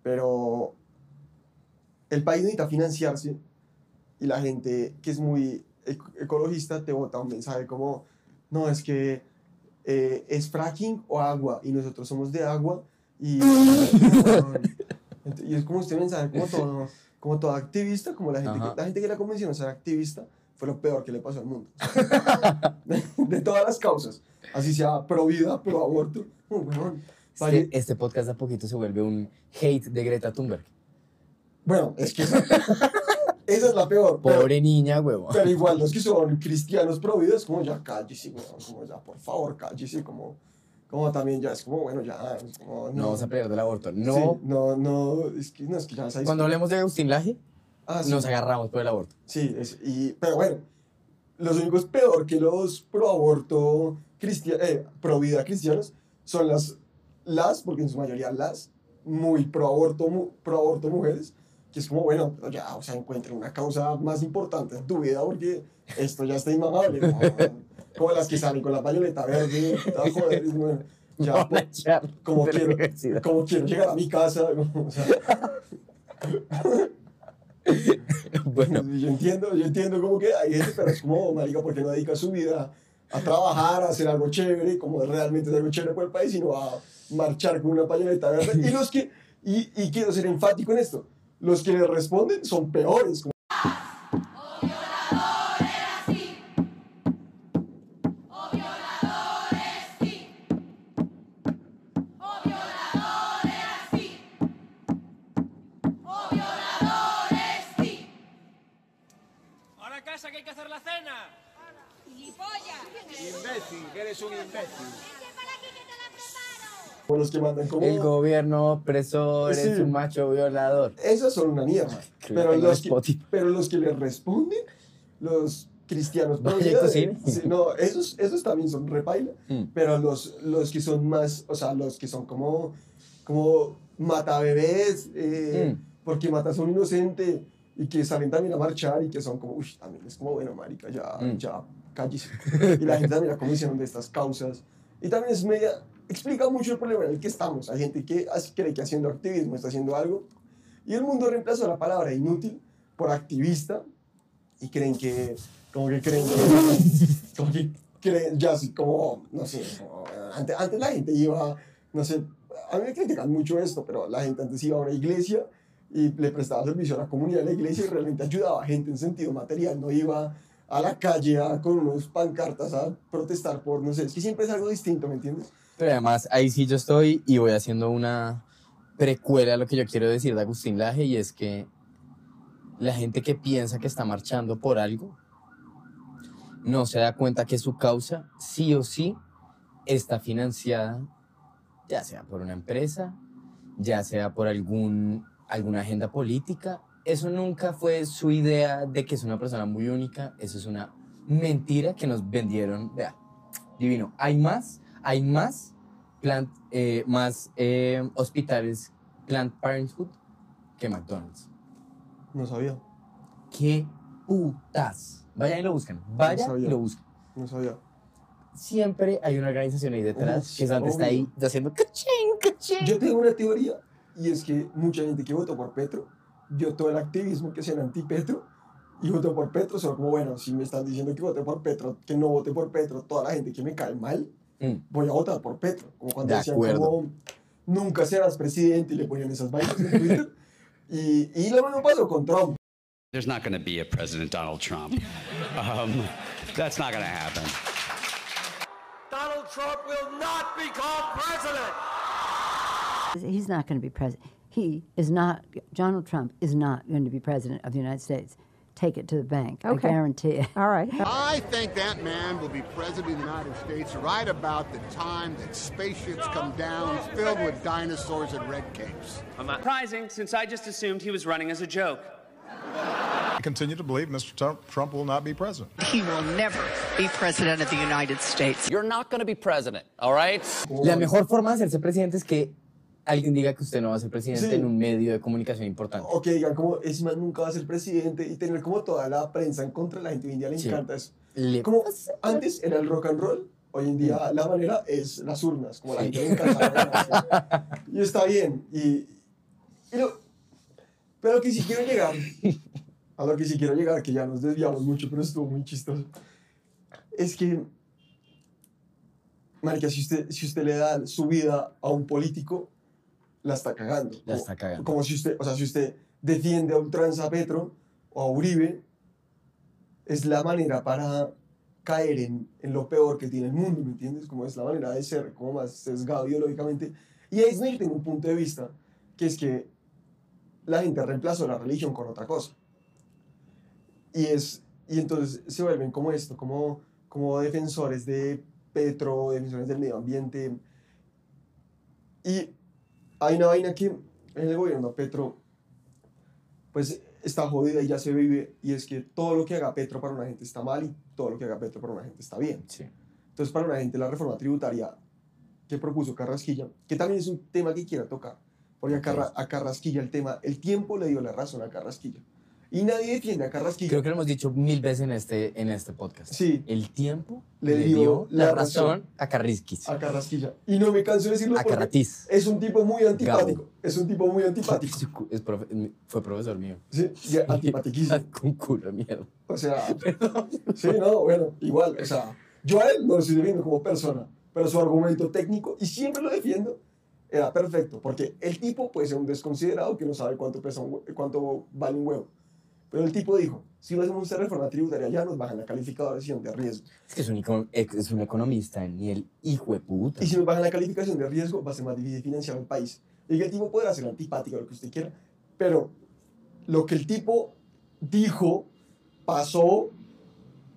Pero el país necesita financiarse y la gente que es muy ec- ecologista te bota un mensaje como, no, es que eh, es fracking o agua y nosotros somos de agua y, y es como este mensaje como todo, como todo activista, como la gente, que, la gente que la convenció a ser activista fue lo peor que le pasó al mundo. de, de todas las causas, así sea pro vida, pro aborto, oh, weón, vaya- Este, este podcast a poquito se vuelve un hate de Greta Thunberg. bueno, es que esa, esa es la peor. pero- Pobre niña, huevo. Pero igual los que son cristianos pro vida es como ya cállese, como ya por favor cállese, como, como también ya es como bueno ya, es como, No vamos a pelear del aborto. No. Sí, no, no, es que no es que ya sabéis. Cuando hablemos de Agustín Laje, ah, sí, nos agarramos por el aborto. sí, es, y, pero bueno, los únicos peor que los pro aborto cristianos, eh, pro vida cristianos son las, las, porque en su mayoría las, muy pro aborto, mu- pro aborto mujeres, que es como, bueno, pero ya, o sea, encuentren una causa más importante en tu vida porque esto ya está inmamable. Como las que salen con la pañoleta verde, todas joder, es como, ya, echar como quiero, como quiero llegar a mi casa. o sea, Bueno, yo entiendo, yo entiendo como que hay gente, pero es como, marica, ¿por qué no dedica su vida a trabajar, a hacer algo chévere, como realmente hacer algo chévere por el país, sino a marchar con una pañoleta verde? Y los que, y, y quiero ser enfático en esto, los que le responden son peores. como- los que mandan como... el gobierno opresor Sí. es un macho violador. Esas son una mierda. Pero los, que, pero los que le responden, los cristianos Vaya vida, cocina. sí, no, esos, esos también son repaila. Mm. Pero los, los que son más, o sea, los que son como, como mata bebés, eh, Mm. porque matas a un inocente y que salen también a marchar y que son como, uy, también es como, bueno, marica, ya, Mm. ya, cállese. y la gente también, como hicieron de estas causas. Y también es media, explica mucho el problema en el que estamos. Hay gente que cree que haciendo activismo está haciendo algo. Y el mundo reemplazó la palabra inútil por activista y creen que, como que creen que, como que creen, ya así como, no sé, como, antes, antes la gente iba, no sé, a mí me critican mucho esto, pero la gente antes iba a una iglesia y le prestaba servicio a la comunidad de la iglesia y realmente ayudaba a gente en sentido material, no iba a la calle a- con unos pancartas a protestar por, no sé, es que siempre es algo distinto, ¿me entiendes? Pero además, ahí sí yo estoy y voy haciendo una precuela a lo que yo quiero decir de Agustín Laje y es que la gente que piensa que está marchando por algo no se da cuenta que su causa sí o sí está financiada ya sea por una empresa, ya sea por algún, alguna agenda política. Eso nunca fue su idea de que es una persona muy única, eso es una mentira que nos vendieron. Vea, divino, hay más, hay más, plant, eh, más eh, hospitales Planned Parenthood que McDonald's. No sabía, ¡Qué putas! Vayan y lo buscan, vayan y sabía. lo buscan. no sabía. Siempre hay una organización ahí detrás Uf, que antes está ahí haciendo cachín, cachín. Yo tengo una teoría y es que mucha gente que votó por Petro vio todo el activismo que hacían anti-Petro y votó por Petro, solo como, bueno, si me están diciendo que voté por Petro, que no voté por Petro, toda la gente que me cae mal, Mm. voy a votar por Petro. Como cuando De decían acuerdo. como, nunca serás presidente y le ponían esas vainas en Twitter. y, y lo mismo pasó con Trump. There's not going to be a President Donald Trump. Um, that's not going to happen. Donald Trump will not become president. He's not going to be president. He he is not, Donald Trump is not going to be president of the United States. Take it to the bank. I Okay. guarantee it. All right. I think that man will be president of the United States right about the time that spaceships come down filled with dinosaurs and red capes. Surprising, since I just assumed he was running as a joke. I continue to believe Mr. Trump, Trump will not be president. He will never be president of the United States. You're not going to be president, all right? La mejor forma de hacerse presidente es que alguien diga que usted no va a ser presidente Sí. en un medio de comunicación importante. O que digan como, ese man nunca va a ser presidente y tener como toda la prensa en contra de la gente hoy en día le Sí. encanta eso. Le- Como antes era el rock and roll, hoy en día la manera es las urnas, como la gente le encanta. y está bien. Y, pero lo que sí quiero llegar, a lo que sí quiero llegar, que ya nos desviamos mucho, pero estuvo muy chistoso, es que, marica, si usted, si usted le da su vida a un político, la está cagando. La Como- está cagando. Como si usted, o sea, si usted defiende a ultranza a Petro o a Uribe, es la manera para caer en, en lo peor que tiene el mundo, ¿me entiendes? Como es la manera de ser como más sesgado ideológicamente. Y yo tengo un punto de vista, que es que la gente reemplazó la religión con otra cosa. Y, es, y entonces se vuelven como esto, como, como defensores de Petro, defensores del medio ambiente. Y hay una vaina que en el gobierno Petro, pues está jodida y ya se vive, y es que todo lo que haga Petro para una gente está mal y todo lo que haga Petro para una gente está bien. Sí. Entonces, para una gente, la reforma tributaria que propuso Carrasquilla, que también es un tema que quiera tocar, porque a, Carra- a Carrasquilla el tema, el tiempo le dio la razón a Carrasquilla. Y nadie defiende a Carrasquilla. Creo que lo hemos dicho mil veces en este, en este podcast. Sí. El tiempo Le le, dio dio, la razón razón a Carrisquis. a Carrasquilla. Y no me canso de decirlo A Carratiz. es un tipo muy antipático. Es un tipo muy antipático. Es profe- fue profesor mío. Sí, antipatiquísimo. Con culo de miedo. O sea, sí, no, bueno, igual, o sea, yo a él no lo estoy defendiendo como persona, pero su argumento técnico, y siempre lo defiendo, era perfecto, porque el tipo puede ser un desconsiderado que no sabe cuánto, pesa un cuánto vale un huevo. Pero el tipo dijo, si no hacemos esta reforma tributaria ya nos bajan la calificación de riesgo. Es que es un, es un economista ni el hijo de puta. Y si nos bajan la calificación de riesgo, va a ser más difícil financiar el país. Y el tipo podrá ser antipático, lo que usted quiera, pero lo que el tipo dijo, pasó,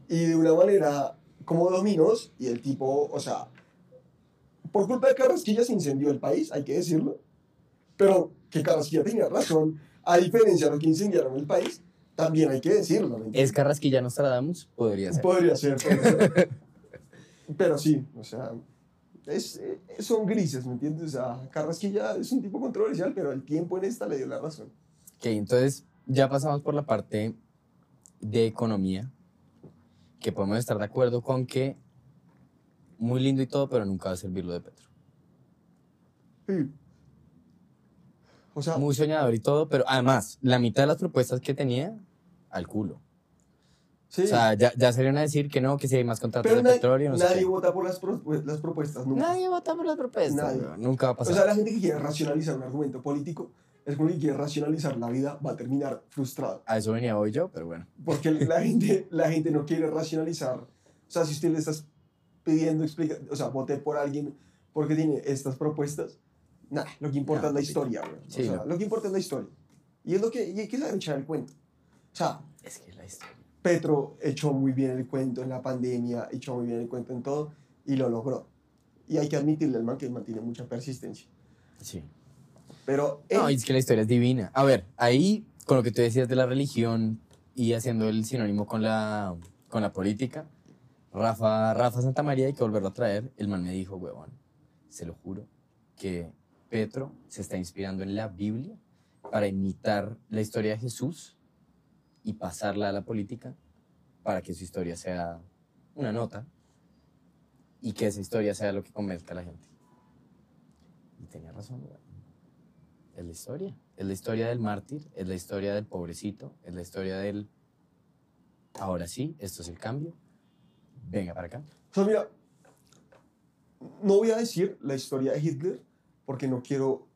y de una manera como dominos, y el tipo, o sea, por culpa de Carrasquilla se incendió el país, hay que decirlo, pero que Carrasquilla tenía razón, a diferencia de lo que incendiaron el país, también hay que decirlo. ¿me entiendes? ¿Es Carrasquilla Nostradamus? Podría ser. Podría ser, podría ser. Pero sí, o sea, es, eh, son grises, ¿me entiendes? O sea, Carrasquilla es un tipo controversial, pero el tiempo en esta le dio la razón. Ok, entonces ya pasamos por la parte de economía, que podemos estar de acuerdo con que muy lindo y todo, pero nunca va a servir lo de Petro. Sí. O sea, Muy soñador y todo, pero además, la mitad de las propuestas que tenía, al culo. sí. O sea, ya, ya salieron a decir que no, que si hay más contratos pero de na- petróleo, no sé nadie qué. vota por las, pro- las propuestas, nunca. Nadie vota por las propuestas. Nadie. Nunca va a O pasar. sea, la gente que quiere racionalizar un argumento político es como que quiere racionalizar la vida, va a terminar frustrado. A eso venía hoy yo, pero bueno. Porque la gente, la gente no quiere racionalizar. O sea, si usted le estás pidiendo explica, o sea, voté por alguien porque tiene estas propuestas, nada, lo que importa es la historia, güey. O Sí, sea, no. lo que importa es la historia. Y es lo que y que saber echar el cuento. O sea, Es que la historia. Petro echó muy bien el cuento en la pandemia, echó muy bien el cuento en todo y lo logró. Y hay que admitirle al man que mantiene mucha persistencia. Sí. Pero él, No, es que la historia es divina. A ver, ahí, con lo que tú decías de la religión y haciendo el sinónimo con la, con la política, Rafa, Rafa Santamaría, hay que volverlo a traer. El man me dijo, huevón, se lo juro, que Petro se está inspirando en la Biblia para imitar la historia de Jesús y pasarla a la política para que su historia sea una nota y que esa historia sea lo que convenzca a la gente. Y tenía razón, huevón. Es la historia. Es la historia del mártir, es la historia del pobrecito, es la historia del... Ahora sí, esto es el cambio. Venga para acá. o sea, mira, no voy a decir la historia de Hitler porque no quiero,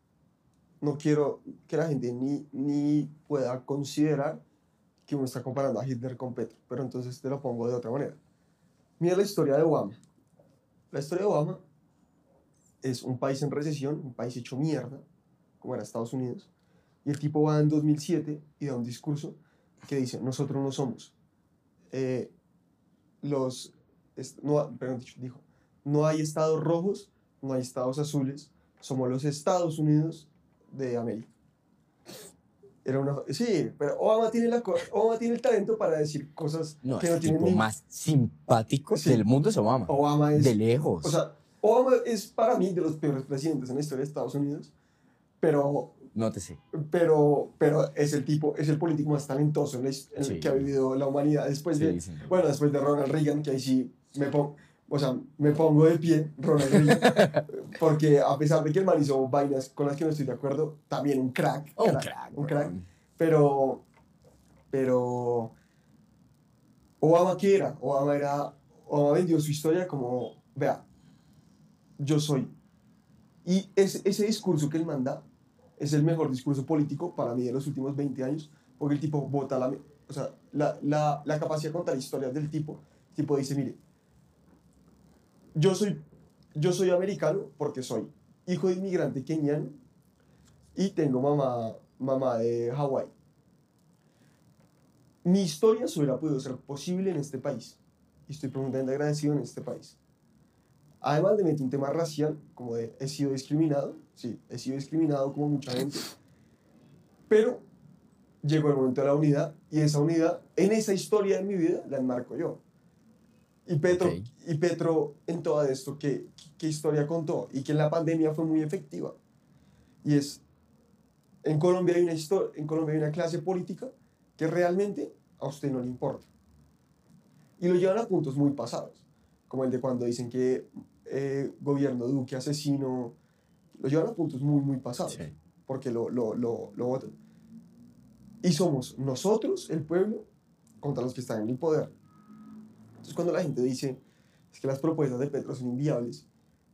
no quiero que la gente ni, ni pueda considerar que uno está comparando a Hitler con Petro. Pero entonces te lo pongo de otra manera. Mira la historia de Obama. La historia de Obama es un país en recesión, un país hecho mierda, como era Estados Unidos, Y el tipo va en 2007 y da un discurso que dice, nosotros no somos eh, los, no, perdón, dijo, no hay estados rojos, no hay estados azules, somos los Estados Unidos de América. Era una, sí, pero Obama tiene, la, Obama tiene el talento para decir cosas No, que no el tienen tipo ni- más simpático Sí. del mundo es Obama. Obama es... De lejos. O sea, Obama es para mí de los peores presidentes en la historia de Estados Unidos, pero, Nótese. pero, pero es el tipo, es el político más talentoso en la en el Sí. que ha vivido la humanidad después de, Sí, bueno, después de Ronald Reagan, que ahí sí me pongo, o sea, me pongo de pie, Ronald Reagan, porque a pesar de que el man hizo vainas con las que no estoy de acuerdo, también un crack. Un crack, Un crack. Pero, pero, Obama, ¿qué era? Obama era, Obama vendió su historia como, vea, yo soy. Y ese, ese discurso que él manda es el mejor discurso político para mí de los últimos 20 años, porque el tipo vota la, o sea, la, la, la capacidad de contar historias del tipo. El tipo dice, mire, yo soy, yo soy americano porque soy hijo de inmigrante keniano y tengo mamá, mamá de Hawái. Mi historia se hubiera podido ser posible en este país. Y estoy profundamente agradecido en este país. Además de meter un tema racial, como de he sido discriminado, sí, he sido discriminado como mucha gente, pero llegó el momento de la unidad y esa unidad, en esa historia de mi vida, la enmarco yo. Y Petro, Ok. y Petro en todo esto, ¿qué, ¿qué historia contó? Y que en la pandemia fue muy efectiva. Y es, en Colombia hay una, histo- en Colombia hay una clase política que realmente a usted no le importa. Y lo llevan a puntos muy pasados, como el de cuando dicen que eh, gobierno Duque asesino, lo llevan a puntos muy, muy pasados, Sí. porque lo, lo, lo, lo votan. Y somos nosotros, el pueblo, contra los que están en el poder. Entonces cuando la gente dice, es que las propuestas de Petro son inviables,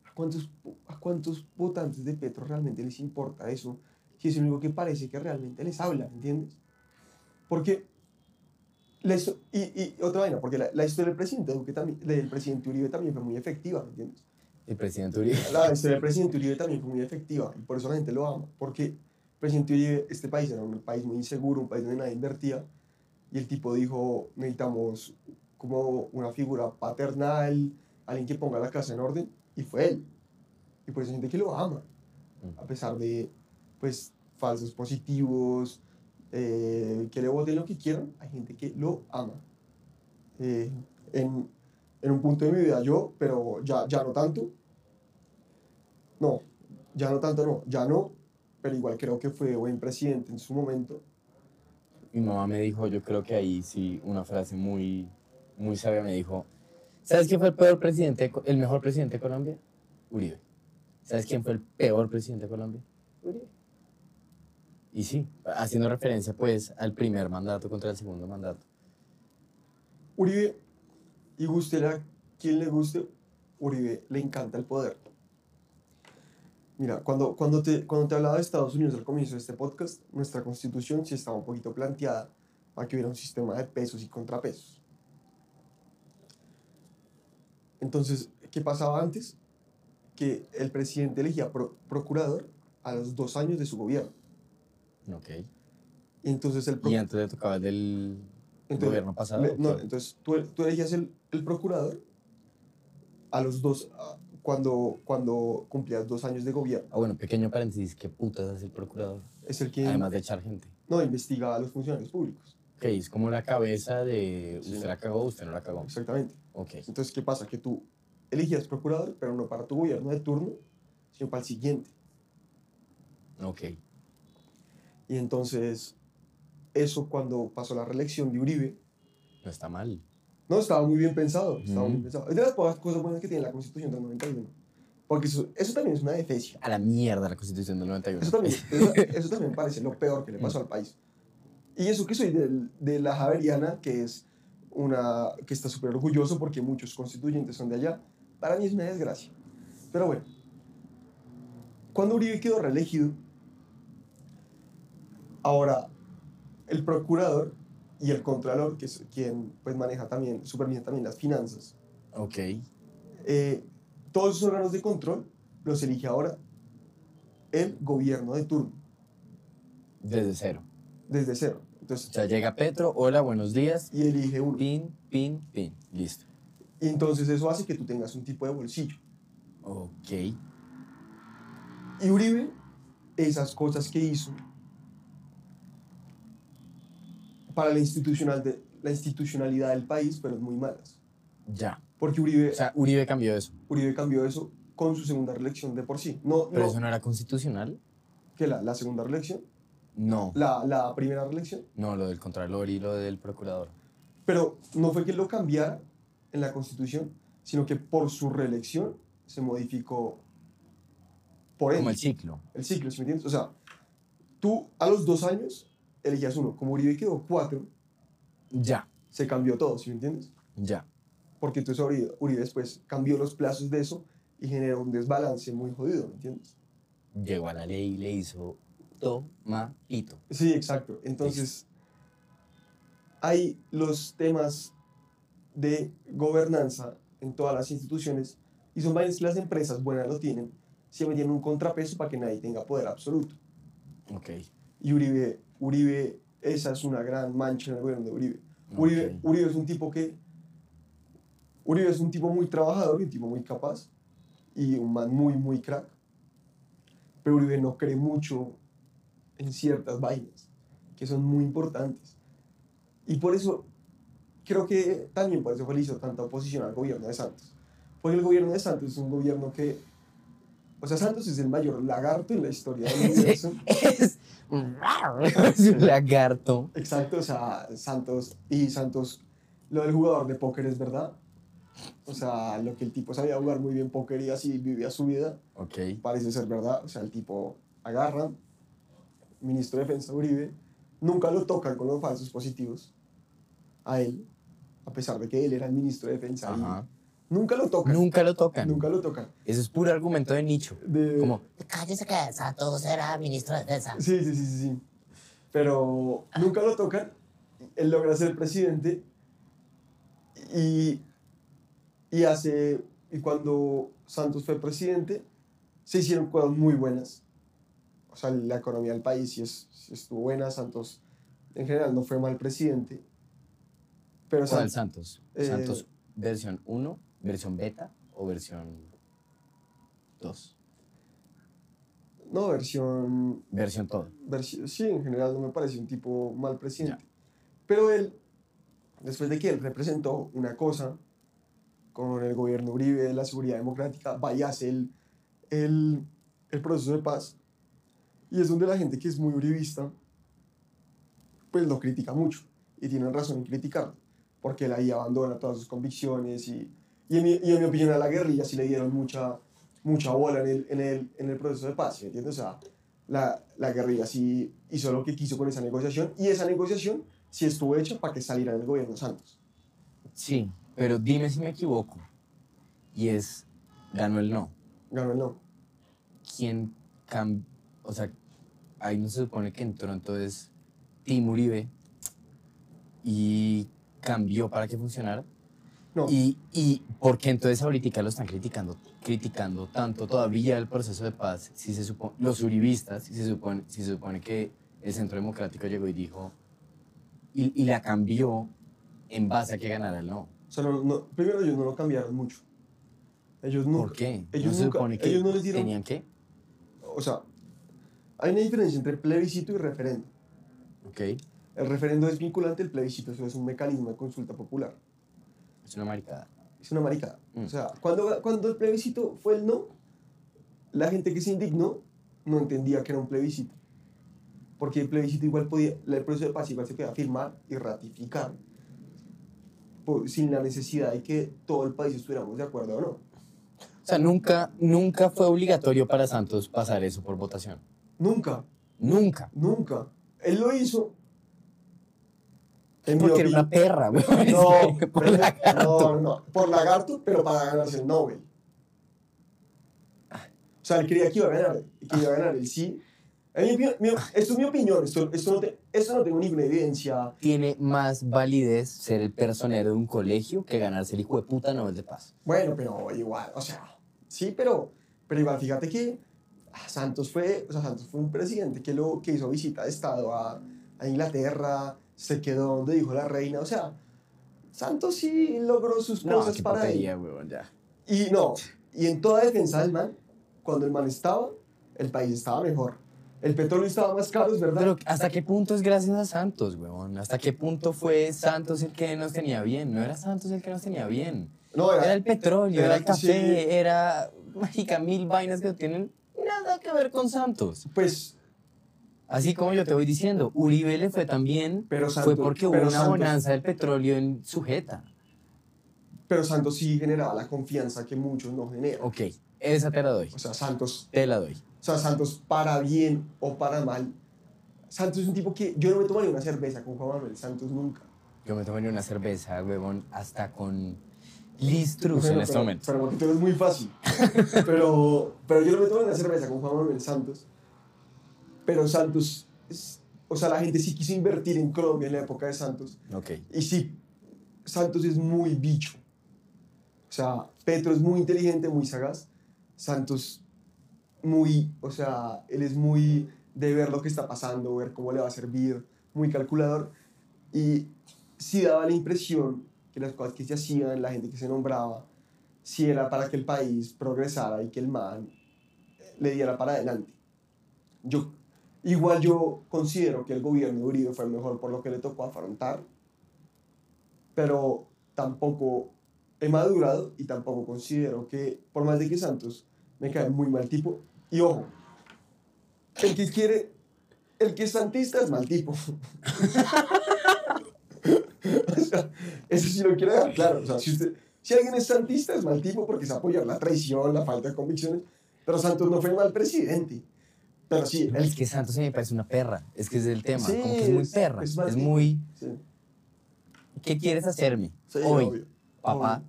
¿a cuántos, ¿a cuántos votantes de Petro realmente les importa eso? Si es lo único que parece que realmente les habla, ¿entiendes? Porque, la histo- y, y otra vaina, porque la, la historia del presidente, Duque también, del presidente Uribe también fue muy efectiva, ¿me entiendes? El presidente Uribe. La historia del presidente Uribe también fue muy efectiva y por eso la gente lo ama, porque el presidente Uribe, este país era un país muy inseguro, un país donde nadie invertía, y el tipo dijo, necesitamos como una figura paternal, alguien que ponga la casa en orden, y fue él. Y por eso hay gente que lo ama, a pesar de, pues, falsos positivos, eh, que le voten lo que quieran, hay gente que lo ama. Eh, en, en un punto de mi vida yo, pero ya, ya no tanto. No, ya no tanto, no, ya no, pero igual creo que fue buen presidente en su momento. Mi mamá me dijo, yo creo que ahí sí, una frase muy, muy sabia me dijo, ¿sabes quién fue el peor presidente, el mejor presidente de Colombia? Uribe. ¿Sabes quién fue el peor presidente de Colombia? Uribe. Y sí, haciendo referencia pues al primer mandato contra el segundo mandato. Uribe, y guste a quien le guste, Uribe le encanta el poder. Mira, cuando, cuando, te, cuando te hablaba de Estados Unidos al comienzo de este podcast, nuestra constitución sí estaba un poquito planteada para que hubiera un sistema de pesos y contrapesos. Entonces, ¿qué pasaba antes? Que el presidente elegía pro- procurador a los dos años de su gobierno. Ok. Y entonces el Y antes le tocaba el del entonces, gobierno pasado. le- no, entonces tú, tú elegías el, el procurador a los dos, cuando, cuando cumplías dos años de gobierno. Ah, bueno, pequeño paréntesis, ¿qué putas hace el procurador? Es el que Además de echar gente. no investiga a los funcionarios públicos. Ok, es como la cabeza de usted la cagó, usted no la cagó. Exactamente. Ok. Entonces, ¿qué pasa? Que tú elegías procurador, pero no para tu gobierno de turno, sino para el siguiente. Ok. Y entonces, eso cuando pasó la reelección de Uribe, No está mal. no, estaba muy bien pensado. Estaba muy Ujú. bien pensado. Es de las pocas cosas buenas que tiene la Constitución del 91. Porque eso, eso también es una defecia. A la mierda la constitución del 91. Eso también, eso, eso también parece lo peor que le pasó al país. Y eso que soy del- de la Javeriana, que es una que está súper orgulloso porque muchos constituyentes son de allá, para mí es una desgracia. Pero bueno, cuando Uribe quedó reelegido, ahora el procurador y el contralor, que es quien pues maneja también, supervisa también las finanzas, Ok. eh, todos esos órganos de control los elige ahora el gobierno de turno. Desde cero. desde cero. Entonces, O sea, llega Petro, hola, buenos días. y elige uno. Pin, pin, pin. Listo. Y entonces eso hace que tú tengas un tipo de bolsillo. Ok. Y Uribe, esas cosas que hizo para la, institucional de, la institucionalidad del país fueron muy malas. Ya. Porque Uribe, O sea, Uribe cambió eso. Uribe cambió eso con su segunda reelección de por sí. No, Pero no, eso no era constitucional. que la, la segunda reelección, No. la, la primera reelección. No, lo del Contralor y lo del Procurador. Pero no fue que lo cambiara en la constitución, sino que por su reelección se modificó por él. Como el ciclo. el ciclo, ¿sí me entiendes? O sea, tú a los dos años elegías uno. Como Uribe quedó cuatro, Ya. se cambió todo, ¿sí me entiendes? Ya. Porque entonces Uribe, Uribe después cambió los plazos de eso y generó un desbalance muy jodido, ¿me entiendes? Llegó a la ley y le hizo toma pito. Sí, exacto. Entonces, hay los temas de gobernanza en todas las instituciones y son que las empresas buenas lo tienen, siempre tienen un contrapeso para que nadie tenga poder absoluto. Ok. Y Uribe, Uribe, esa es una gran mancha en el gobierno de Uribe. Uribe. Uribe es un tipo que, Uribe es un tipo muy trabajador y un tipo muy capaz y un man muy, muy crack. Pero Uribe no cree mucho en ciertas vainas que son muy importantes. Y por eso, creo que también por eso fue hizo tanta oposición al gobierno de Santos. Porque el gobierno de Santos es un gobierno que, o sea, Santos es el mayor lagarto en la historia del universo. Es es un lagarto. Exacto, o sea, Santos y Santos, lo del jugador de póker es verdad. O sea, lo que el tipo sabía jugar muy bien póker y así vivía su vida, Ok. parece ser verdad. O sea, el tipo agarra, ministro de Defensa Uribe, nunca lo tocan con los falsos positivos a él, a pesar de que él era el ministro de Defensa. Ajá. Nunca lo tocan. Nunca lo tocan. Nunca lo tocan. Eso es puro argumento de nicho. De- Como, Cállese que Santos era ministro de defensa. Sí, sí, sí, sí, sí. Pero nunca lo tocan. Él logra ser presidente y, y hace, y cuando Santos fue presidente, se hicieron cosas muy buenas. O sea, la economía del país sí, es, sí estuvo buena. Santos, en general, no fue mal presidente. Pero ¿cuál Santos, Santos? Eh, ¿Santos versión 1, versión beta o versión 2? no, versión Versión todo. versi- sí, en general no me parece un tipo mal presidente. Pero él, después de que él representó una cosa con el gobierno Uribe, la seguridad democrática, vaya a hacer el, el, el proceso de paz. Y es donde la gente que es muy uribista, pues lo critica mucho. Y tienen razón en criticarlo. Porque él ahí abandona todas sus convicciones. Y, y, en, mi, y en mi opinión a la guerrilla sí le dieron mucha, mucha bola en el, en, el, en el proceso de paz. ¿sí ¿Me entiendes? O sea, la, la guerrilla sí hizo lo que quiso con esa negociación. Y esa negociación sí estuvo hecha para que saliera del gobierno Santos. Sí, pero dime si me equivoco. Y es, ganó el no. Ganó el no. ¿Quién cambió? O sea, ahí no se supone que entró entonces Tim Uribe y cambió para que funcionara. No. Y, y ¿por qué entonces ahorita lo están criticando, criticando tanto todavía el proceso de paz? Si se supone, los uribistas, si se supone, si se supone que el Centro Democrático llegó y dijo, y, y la cambió en base a que ganara el no. O sea, no, no- primero ellos no lo cambiaron mucho. Ellos nunca, ¿Por qué? Ellos ¿No se nunca- supone que ellos no les dieron- tenían que? O sea, hay una diferencia entre plebiscito y referendo. Ok, El referendo es vinculante, el plebiscito eso es un mecanismo de consulta popular. es una maricada. Es una maricada. Mm. O sea, cuando, cuando el plebiscito fue el no, la gente que se indignó no entendía que era un plebiscito. Porque el plebiscito igual podía, el proceso de paz igual se podía firmar y ratificar. por- sin la necesidad de que todo el país estuviéramos de acuerdo o no. O sea, nunca, nunca fue obligatorio para Santos pasar eso por votación. Nunca, Nunca. nunca. Él lo hizo. en Porque era una perra, güey. No, por pero- lagarto. no, no, por lagarto, pero para ganarse el Nobel. O sea, él creía que iba a ganar, que iba a ganar el sí. Mi esto es mi opinión, esto, esto, no te- esto no tengo ninguna evidencia. Tiene más validez ser el personero de un colegio que ganarse el hijo de puta Nobel de Paz. Bueno, pero igual, o sea, sí, pero, pero igual, fíjate que Santos fue, o sea, Santos fue un presidente que, lo, que hizo visita de Estado a, a Inglaterra, se quedó donde dijo la reina, o sea, Santos sí logró sus No, cosas qué para él. ya. Y no, y en toda defensa del man, cuando el man estaba, el país estaba mejor. El petróleo estaba más caro, es verdad. Pero ¿hasta qué punto es gracias a Santos, huevón? ¿Hasta qué punto fue Santos el que nos tenía bien? No era Santos el que nos tenía bien. No, era- era, el petróleo, era, era el sí. café, era mágica mil vainas que tienen nada que ver con Santos. Pues Así como yo te voy diciendo, Uribe le fue también, Pero fue Santos- porque hubo pero una Santos- bonanza del petróleo en sujeta. Pero Santos sí generaba la confianza que muchos no generan. Ok, esa te la doy. O sea, Santos, Te la doy. o sea, Santos para bien o para mal. Santos es un tipo que yo no me tomaría una cerveza con Juan Manuel Santos nunca. Yo me tomaría una cerveza, huevón, hasta con Listrus Bueno, en este pero, momento. Tú eres muy fácil. pero, pero yo no me tomaría una cerveza con Juan Manuel Santos. Pero Santos, es- o sea, la gente sí quiso invertir en Colombia en la época de Santos. Ok. Y sí, Santos es muy bicho. O sea, Petro es muy inteligente, muy sagaz. Santos, muy, o sea, él es muy de ver lo que está pasando, ver cómo le va a servir, muy calculador. Y sí daba la impresión que las cosas que se hacían, la gente que se nombraba, sí era para que el país progresara y que el man eh, le diera para adelante. Yo, igual yo considero que el gobierno de Uribe fue mejor por lo que le tocó afrontar, pero tampoco he madurado y tampoco considero que, por más de que Santos me cae muy mal tipo, y ojo, el que quiere, el que es santista es mal tipo. o sea, eso sí lo quiero dejar claro. O sea, si, usted, si alguien es santista es mal tipo porque es apoyar la traición, la falta de convicciones, pero Santos no fue mal presidente. Pero sí, el- es que Santos se me parece una perra. Es que es el tema. Sí, como que es muy perra. es Es, muy. sí, ¿Qué quieres hacerme? sí, Hoy, obvio. papá.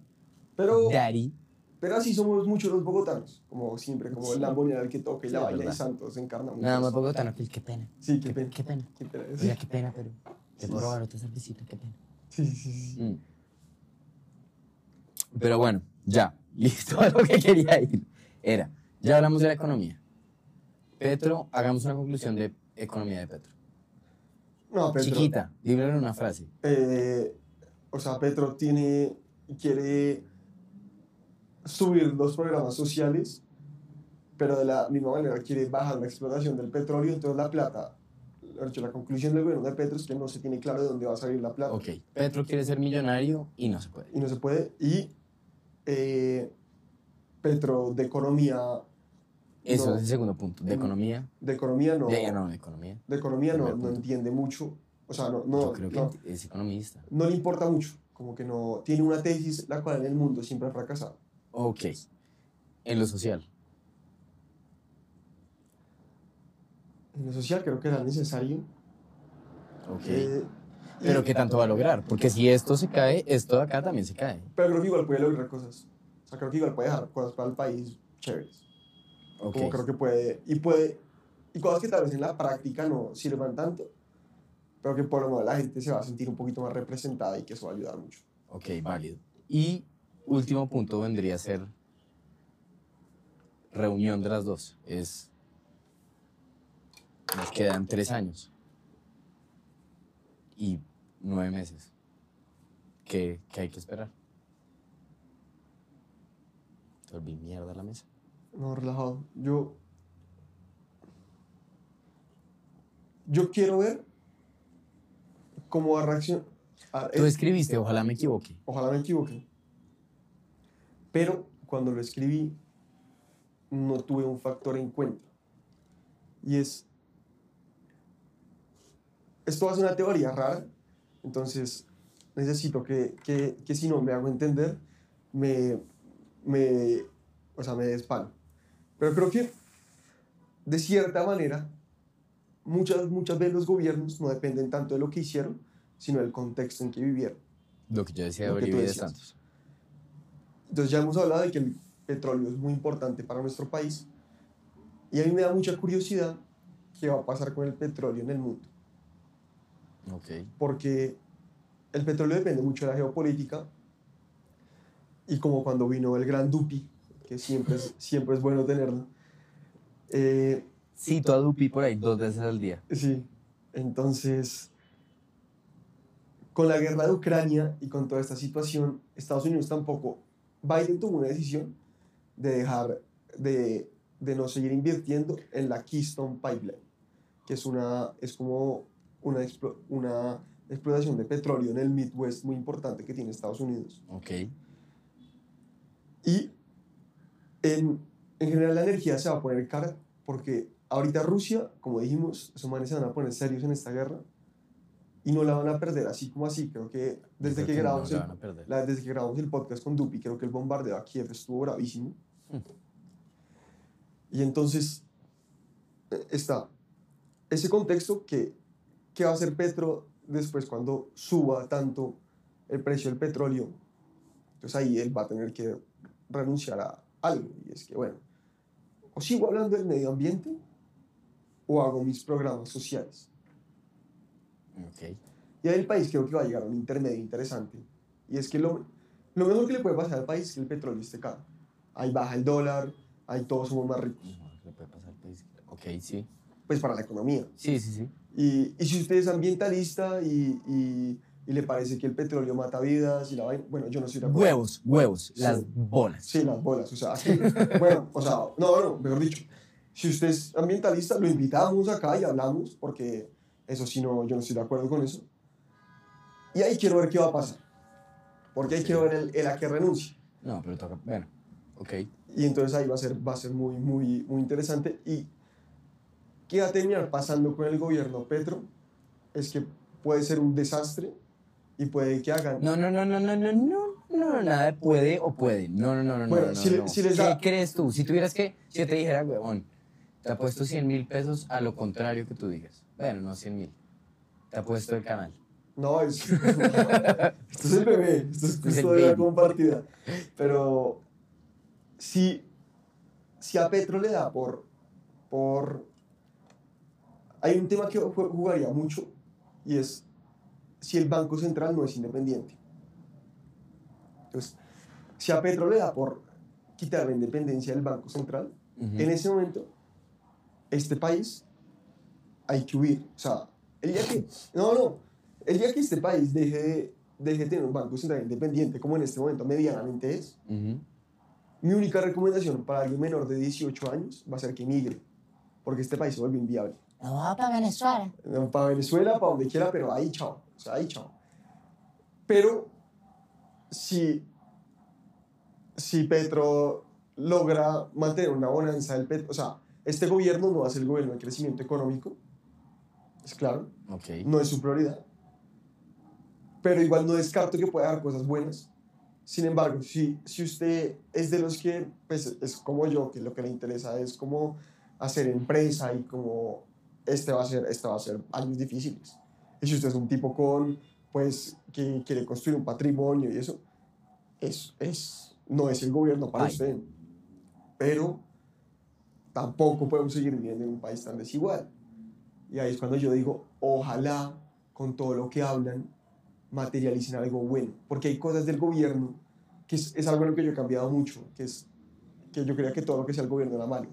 Pero, daddy. pero así somos muchos los bogotanos, como siempre, como el lambonera el que toca y Sí, la baila y. Santos encarna mucho Nada más bogotano qué pena. Sí, qué pena. Qué pena. Qué pena. Oiga, qué pena, pero. Te Sí, puedo robar otra cervecita, qué pena. Sí, sí, sí. Mm. Pero bueno, ya. Listo a lo que quería ir. Era, ya hablamos de la economía. Petro, hagamos una conclusión de economía de Petro. No, Petro. Chiquita, dímelo en una frase. eh, o sea, Petro tiene, quiere subir los programas sociales, pero de la misma manera quiere bajar la explotación del petróleo, entonces la plata, la conclusión del gobierno de Petro es que no se tiene claro de dónde va a salir la plata. Ok, Petro quiere ser millonario y no se puede. Y no se puede. Y eh, Petro de economía... Eso no, es el segundo punto. De Mm. economía. De economía no. De, no, de economía. De economía no, no entiende mucho. O sea, no, no, Yo creo que no, es economista. no le importa mucho. Como que no... Tiene una tesis la cual en el mundo siempre ha fracasado. Ok. En lo social. En lo social creo que era necesario. Ok. eh, Pero ¿qué tanto va a lograr? Porque si esto se cae, esto de acá también se cae. Pero creo que igual puede lograr cosas. O sea, creo que igual puede dejar cosas para el país chéveres. Ok. Como creo que puede. Y puede. Y cosas que tal vez en la práctica no sirvan tanto. Pero que por lo menos la gente se va a sentir un poquito más representada y que eso va a ayudar mucho. Ok, válido. Y último punto vendría a ser reunión de las dos. Es. Nos quedan tres años. Y nueve meses. ¿Qué, qué hay que esperar? Te volví mierda a la mesa. No, relajado. Yo. Yo quiero ver cómo va a reaccionar. Tú escribiste, ojalá me equivoque. Ojalá me equivoque. Pero cuando lo escribí, no tuve un factor en cuenta. Y es. Esto va a ser una teoría rara. Entonces, necesito que, que, que si no me hago entender, me. me o sea, me despalo. Pero creo que, de cierta manera, muchas, muchas veces los gobiernos no dependen tanto de lo que hicieron, sino del contexto en que vivieron. Lo que yo decía de y de. Santos. Entonces ya hemos hablado de que el petróleo es muy importante para nuestro país y a mí me da mucha curiosidad qué va a pasar con el petróleo en el mundo, Ok. porque el petróleo depende mucho de la geopolítica y como cuando vino el gran Dupi, que siempre es, siempre es bueno tenerlo, Eh, Cito a Dupi por ahí dos veces al día. Sí, entonces, con la guerra de Ucrania y con toda esta situación, Estados Unidos tampoco, Biden tomó una decisión de dejar de, de no seguir invirtiendo en la Keystone Pipeline, que es, una, es como una, una explotación de petróleo en el Midwest muy importante que tiene Estados Unidos. Ok. Y en, en general la energía se va a poner cara porque ahorita Rusia, como dijimos, esos manes se van a poner serios en esta guerra y no la van a perder así como así. Creo que desde creo que, que no grabamos la el, la- desde que grabamos el podcast con Dupi, creo que el bombardeo a Kiev estuvo bravísimo. Y entonces eh, está ese contexto que, que va a hacer Petro después cuando suba tanto el precio del petróleo. Entonces ahí él va a tener que renunciar a algo. Y es que, bueno, o sigo hablando del medio ambiente o hago mis programas sociales. Ok. Y ahí el país creo que va a llegar a un intermedio interesante. Y es que lo, lo mejor que le puede pasar al país es que el petróleo esté caro. Ahí baja el dólar, ahí todos somos más ricos. ¿Qué le puede pasar al país? Ok, sí. Pues para la economía. Sí, sí, sí. Y, y si usted es ambientalista y, y, y le parece que el petróleo mata vidas y la vaina, bueno, yo no estoy de acuerdo. Huevos, huevos, Sí. las bolas. Sí, las bolas. O sea, aquí- bueno, o sea, no, bueno, mejor dicho, si usted es ambientalista, lo invitamos acá y hablamos, porque eso sí, no, yo no estoy de acuerdo con eso. Y ahí quiero ver qué va a pasar. Porque ahí quiero ver el, el a qué renuncia. No, pero toca. Bueno, ok. Y entonces ahí va a ser, va a ser muy, muy, muy interesante. Y qué va a terminar pasando con el gobierno Petro es que puede ser un desastre y puede que hagan. No, no, no, no, no, no, no, no, nada de puede o puede. No, no, no, no, Bueno, no, no, si no. si les ¿Qué da- crees tú? Si tuvieras que, si te dijera, huevón, te apuesto 100 mil pesos a lo contrario que tú digas. Bueno, no 100 mil. Te apuesto el canal. No, es, esto es el bebé, esto es Es el custodia baby. compartida. Pero si, si a Petro le da por, por... Hay un tema que ju- jugaría mucho y es si el Banco Central no es independiente. Entonces, si a Petro le da por quitar la independencia del Banco Central, Ujú. en ese momento, este país hay que huir. O sea, el día que... No, no. El día que este país deje de, deje de tener un Banco Central independiente, como en este momento medianamente es, Ujú. mi única recomendación para alguien menor de 18 años va a ser que migre, porque este país se vuelve inviable. No va para Venezuela. No, Para Venezuela, para donde quiera, pero ahí chao. O sea, ahí chao. Pero si, si Petro logra mantener una bonanza del Petro, o sea, este gobierno no va a ser el gobierno de crecimiento económico, es claro, Ok. no es su prioridad. Pero igual no descarto que pueda dar cosas buenas. Sin embargo, si, si usted es de los que, pues, es como yo, que lo que le interesa es como hacer empresa y como este va a ser, este va a ser años difíciles. Y si usted es un tipo con, pues, que quiere construir un patrimonio y eso, es, es, no es el gobierno para Ay. usted. Pero tampoco podemos seguir viviendo en un país tan desigual. Y ahí es cuando yo digo, ojalá con todo lo que hablan materialicen algo bueno. Porque hay cosas del gobierno, que es, es algo en lo que yo he cambiado mucho, que es que yo creía que todo lo que sea el gobierno era malo.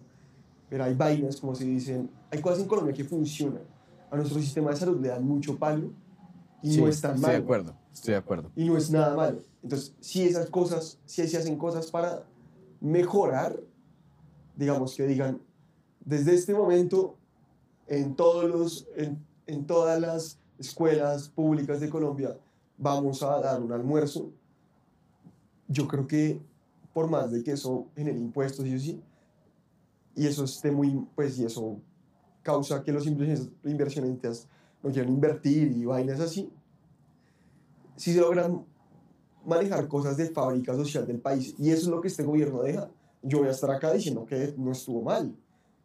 Pero hay vainas, como se dicen, hay cosas en Colombia que funcionan. A nuestro sistema de salud le dan mucho palo y Sí, no es tan Estoy malo. de acuerdo, estoy de acuerdo. Y no es nada malo. Entonces, si esas cosas, si se hacen cosas para mejorar, digamos que digan, desde este momento, en, todos los, en, en todas las escuelas públicas de Colombia, vamos a dar un almuerzo, yo creo que por más de que eso genere impuestos y eso sí, y eso esté muy, pues, y eso causa que los inversionistas, no quieran invertir y vainas así, si se logran manejar cosas de fábrica social del país y eso es lo que este gobierno deja, yo voy a estar acá diciendo que no estuvo mal.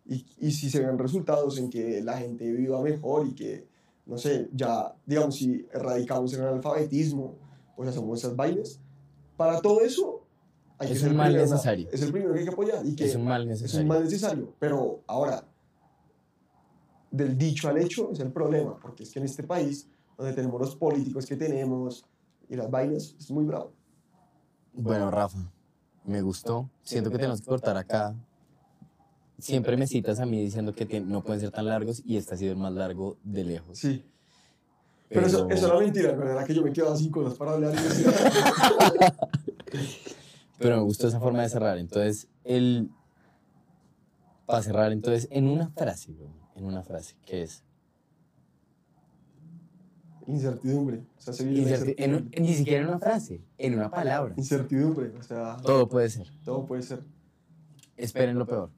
Y, y si se ven resultados en que la gente viva mejor y que, no sé, ya, digamos, si erradicamos el analfabetismo, pues hacemos esas vainas, para todo eso hay que Es ser un el mal primero, necesario. Es el primero que hay que apoyar. Y que Es un mal Es un necesario. mal necesario. Pero ahora, del dicho al hecho es el problema, porque es que en este país, donde tenemos los políticos que tenemos y las vainas, es muy bravo. Bueno, Rafa, me gustó. Siento que tenemos que cortar acá siempre me citas a mí diciendo que te- no pueden ser tan largos y este ha sido el más largo de lejos. Sí. Pero eso, Pero- eso era mentira, era que yo me quedaba sin cosas para hablar. y Pero me gustó esa forma de cerrar. Entonces, el... Para cerrar, entonces, en una frase, en una frase, que es... Incertidumbre. O sea, se vive la incerti- en un- ni siquiera en una frase, en una palabra. Incertidumbre, o sea. Todo puede ser. Todo puede ser. Esperen lo peor.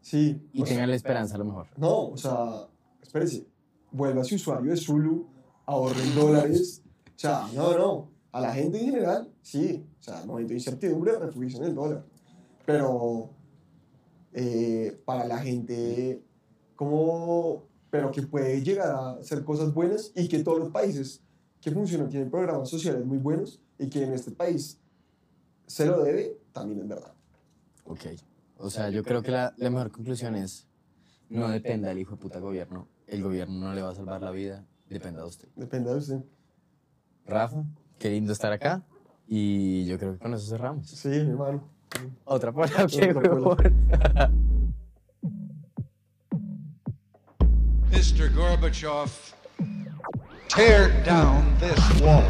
Sí. Y tengan la esperanza a lo mejor. No, o sea, espérese. Vuelva a su usuario de Zulu, ahorre en dólares. O sea, no, no. A la gente en general, sí. O sea, momento de incertidumbre, refugiarse en el dólar. Pero eh, para la gente, como, pero que puede llegar a hacer cosas buenas y que todos los países que funcionan tienen programas sociales muy buenos y que en este país se lo debe, también es verdad. Ok. O sea, yo creo que la, la mejor conclusión es, no dependa del hijo de puta gobierno. El gobierno no le va a salvar la vida, dependa de usted. Depende de usted. Rafa, qué lindo estar acá. Y yo creo que con eso cerramos. Sí, hermano. Otra palabra. Okay, Mr. Gorbachev, tear down this wall.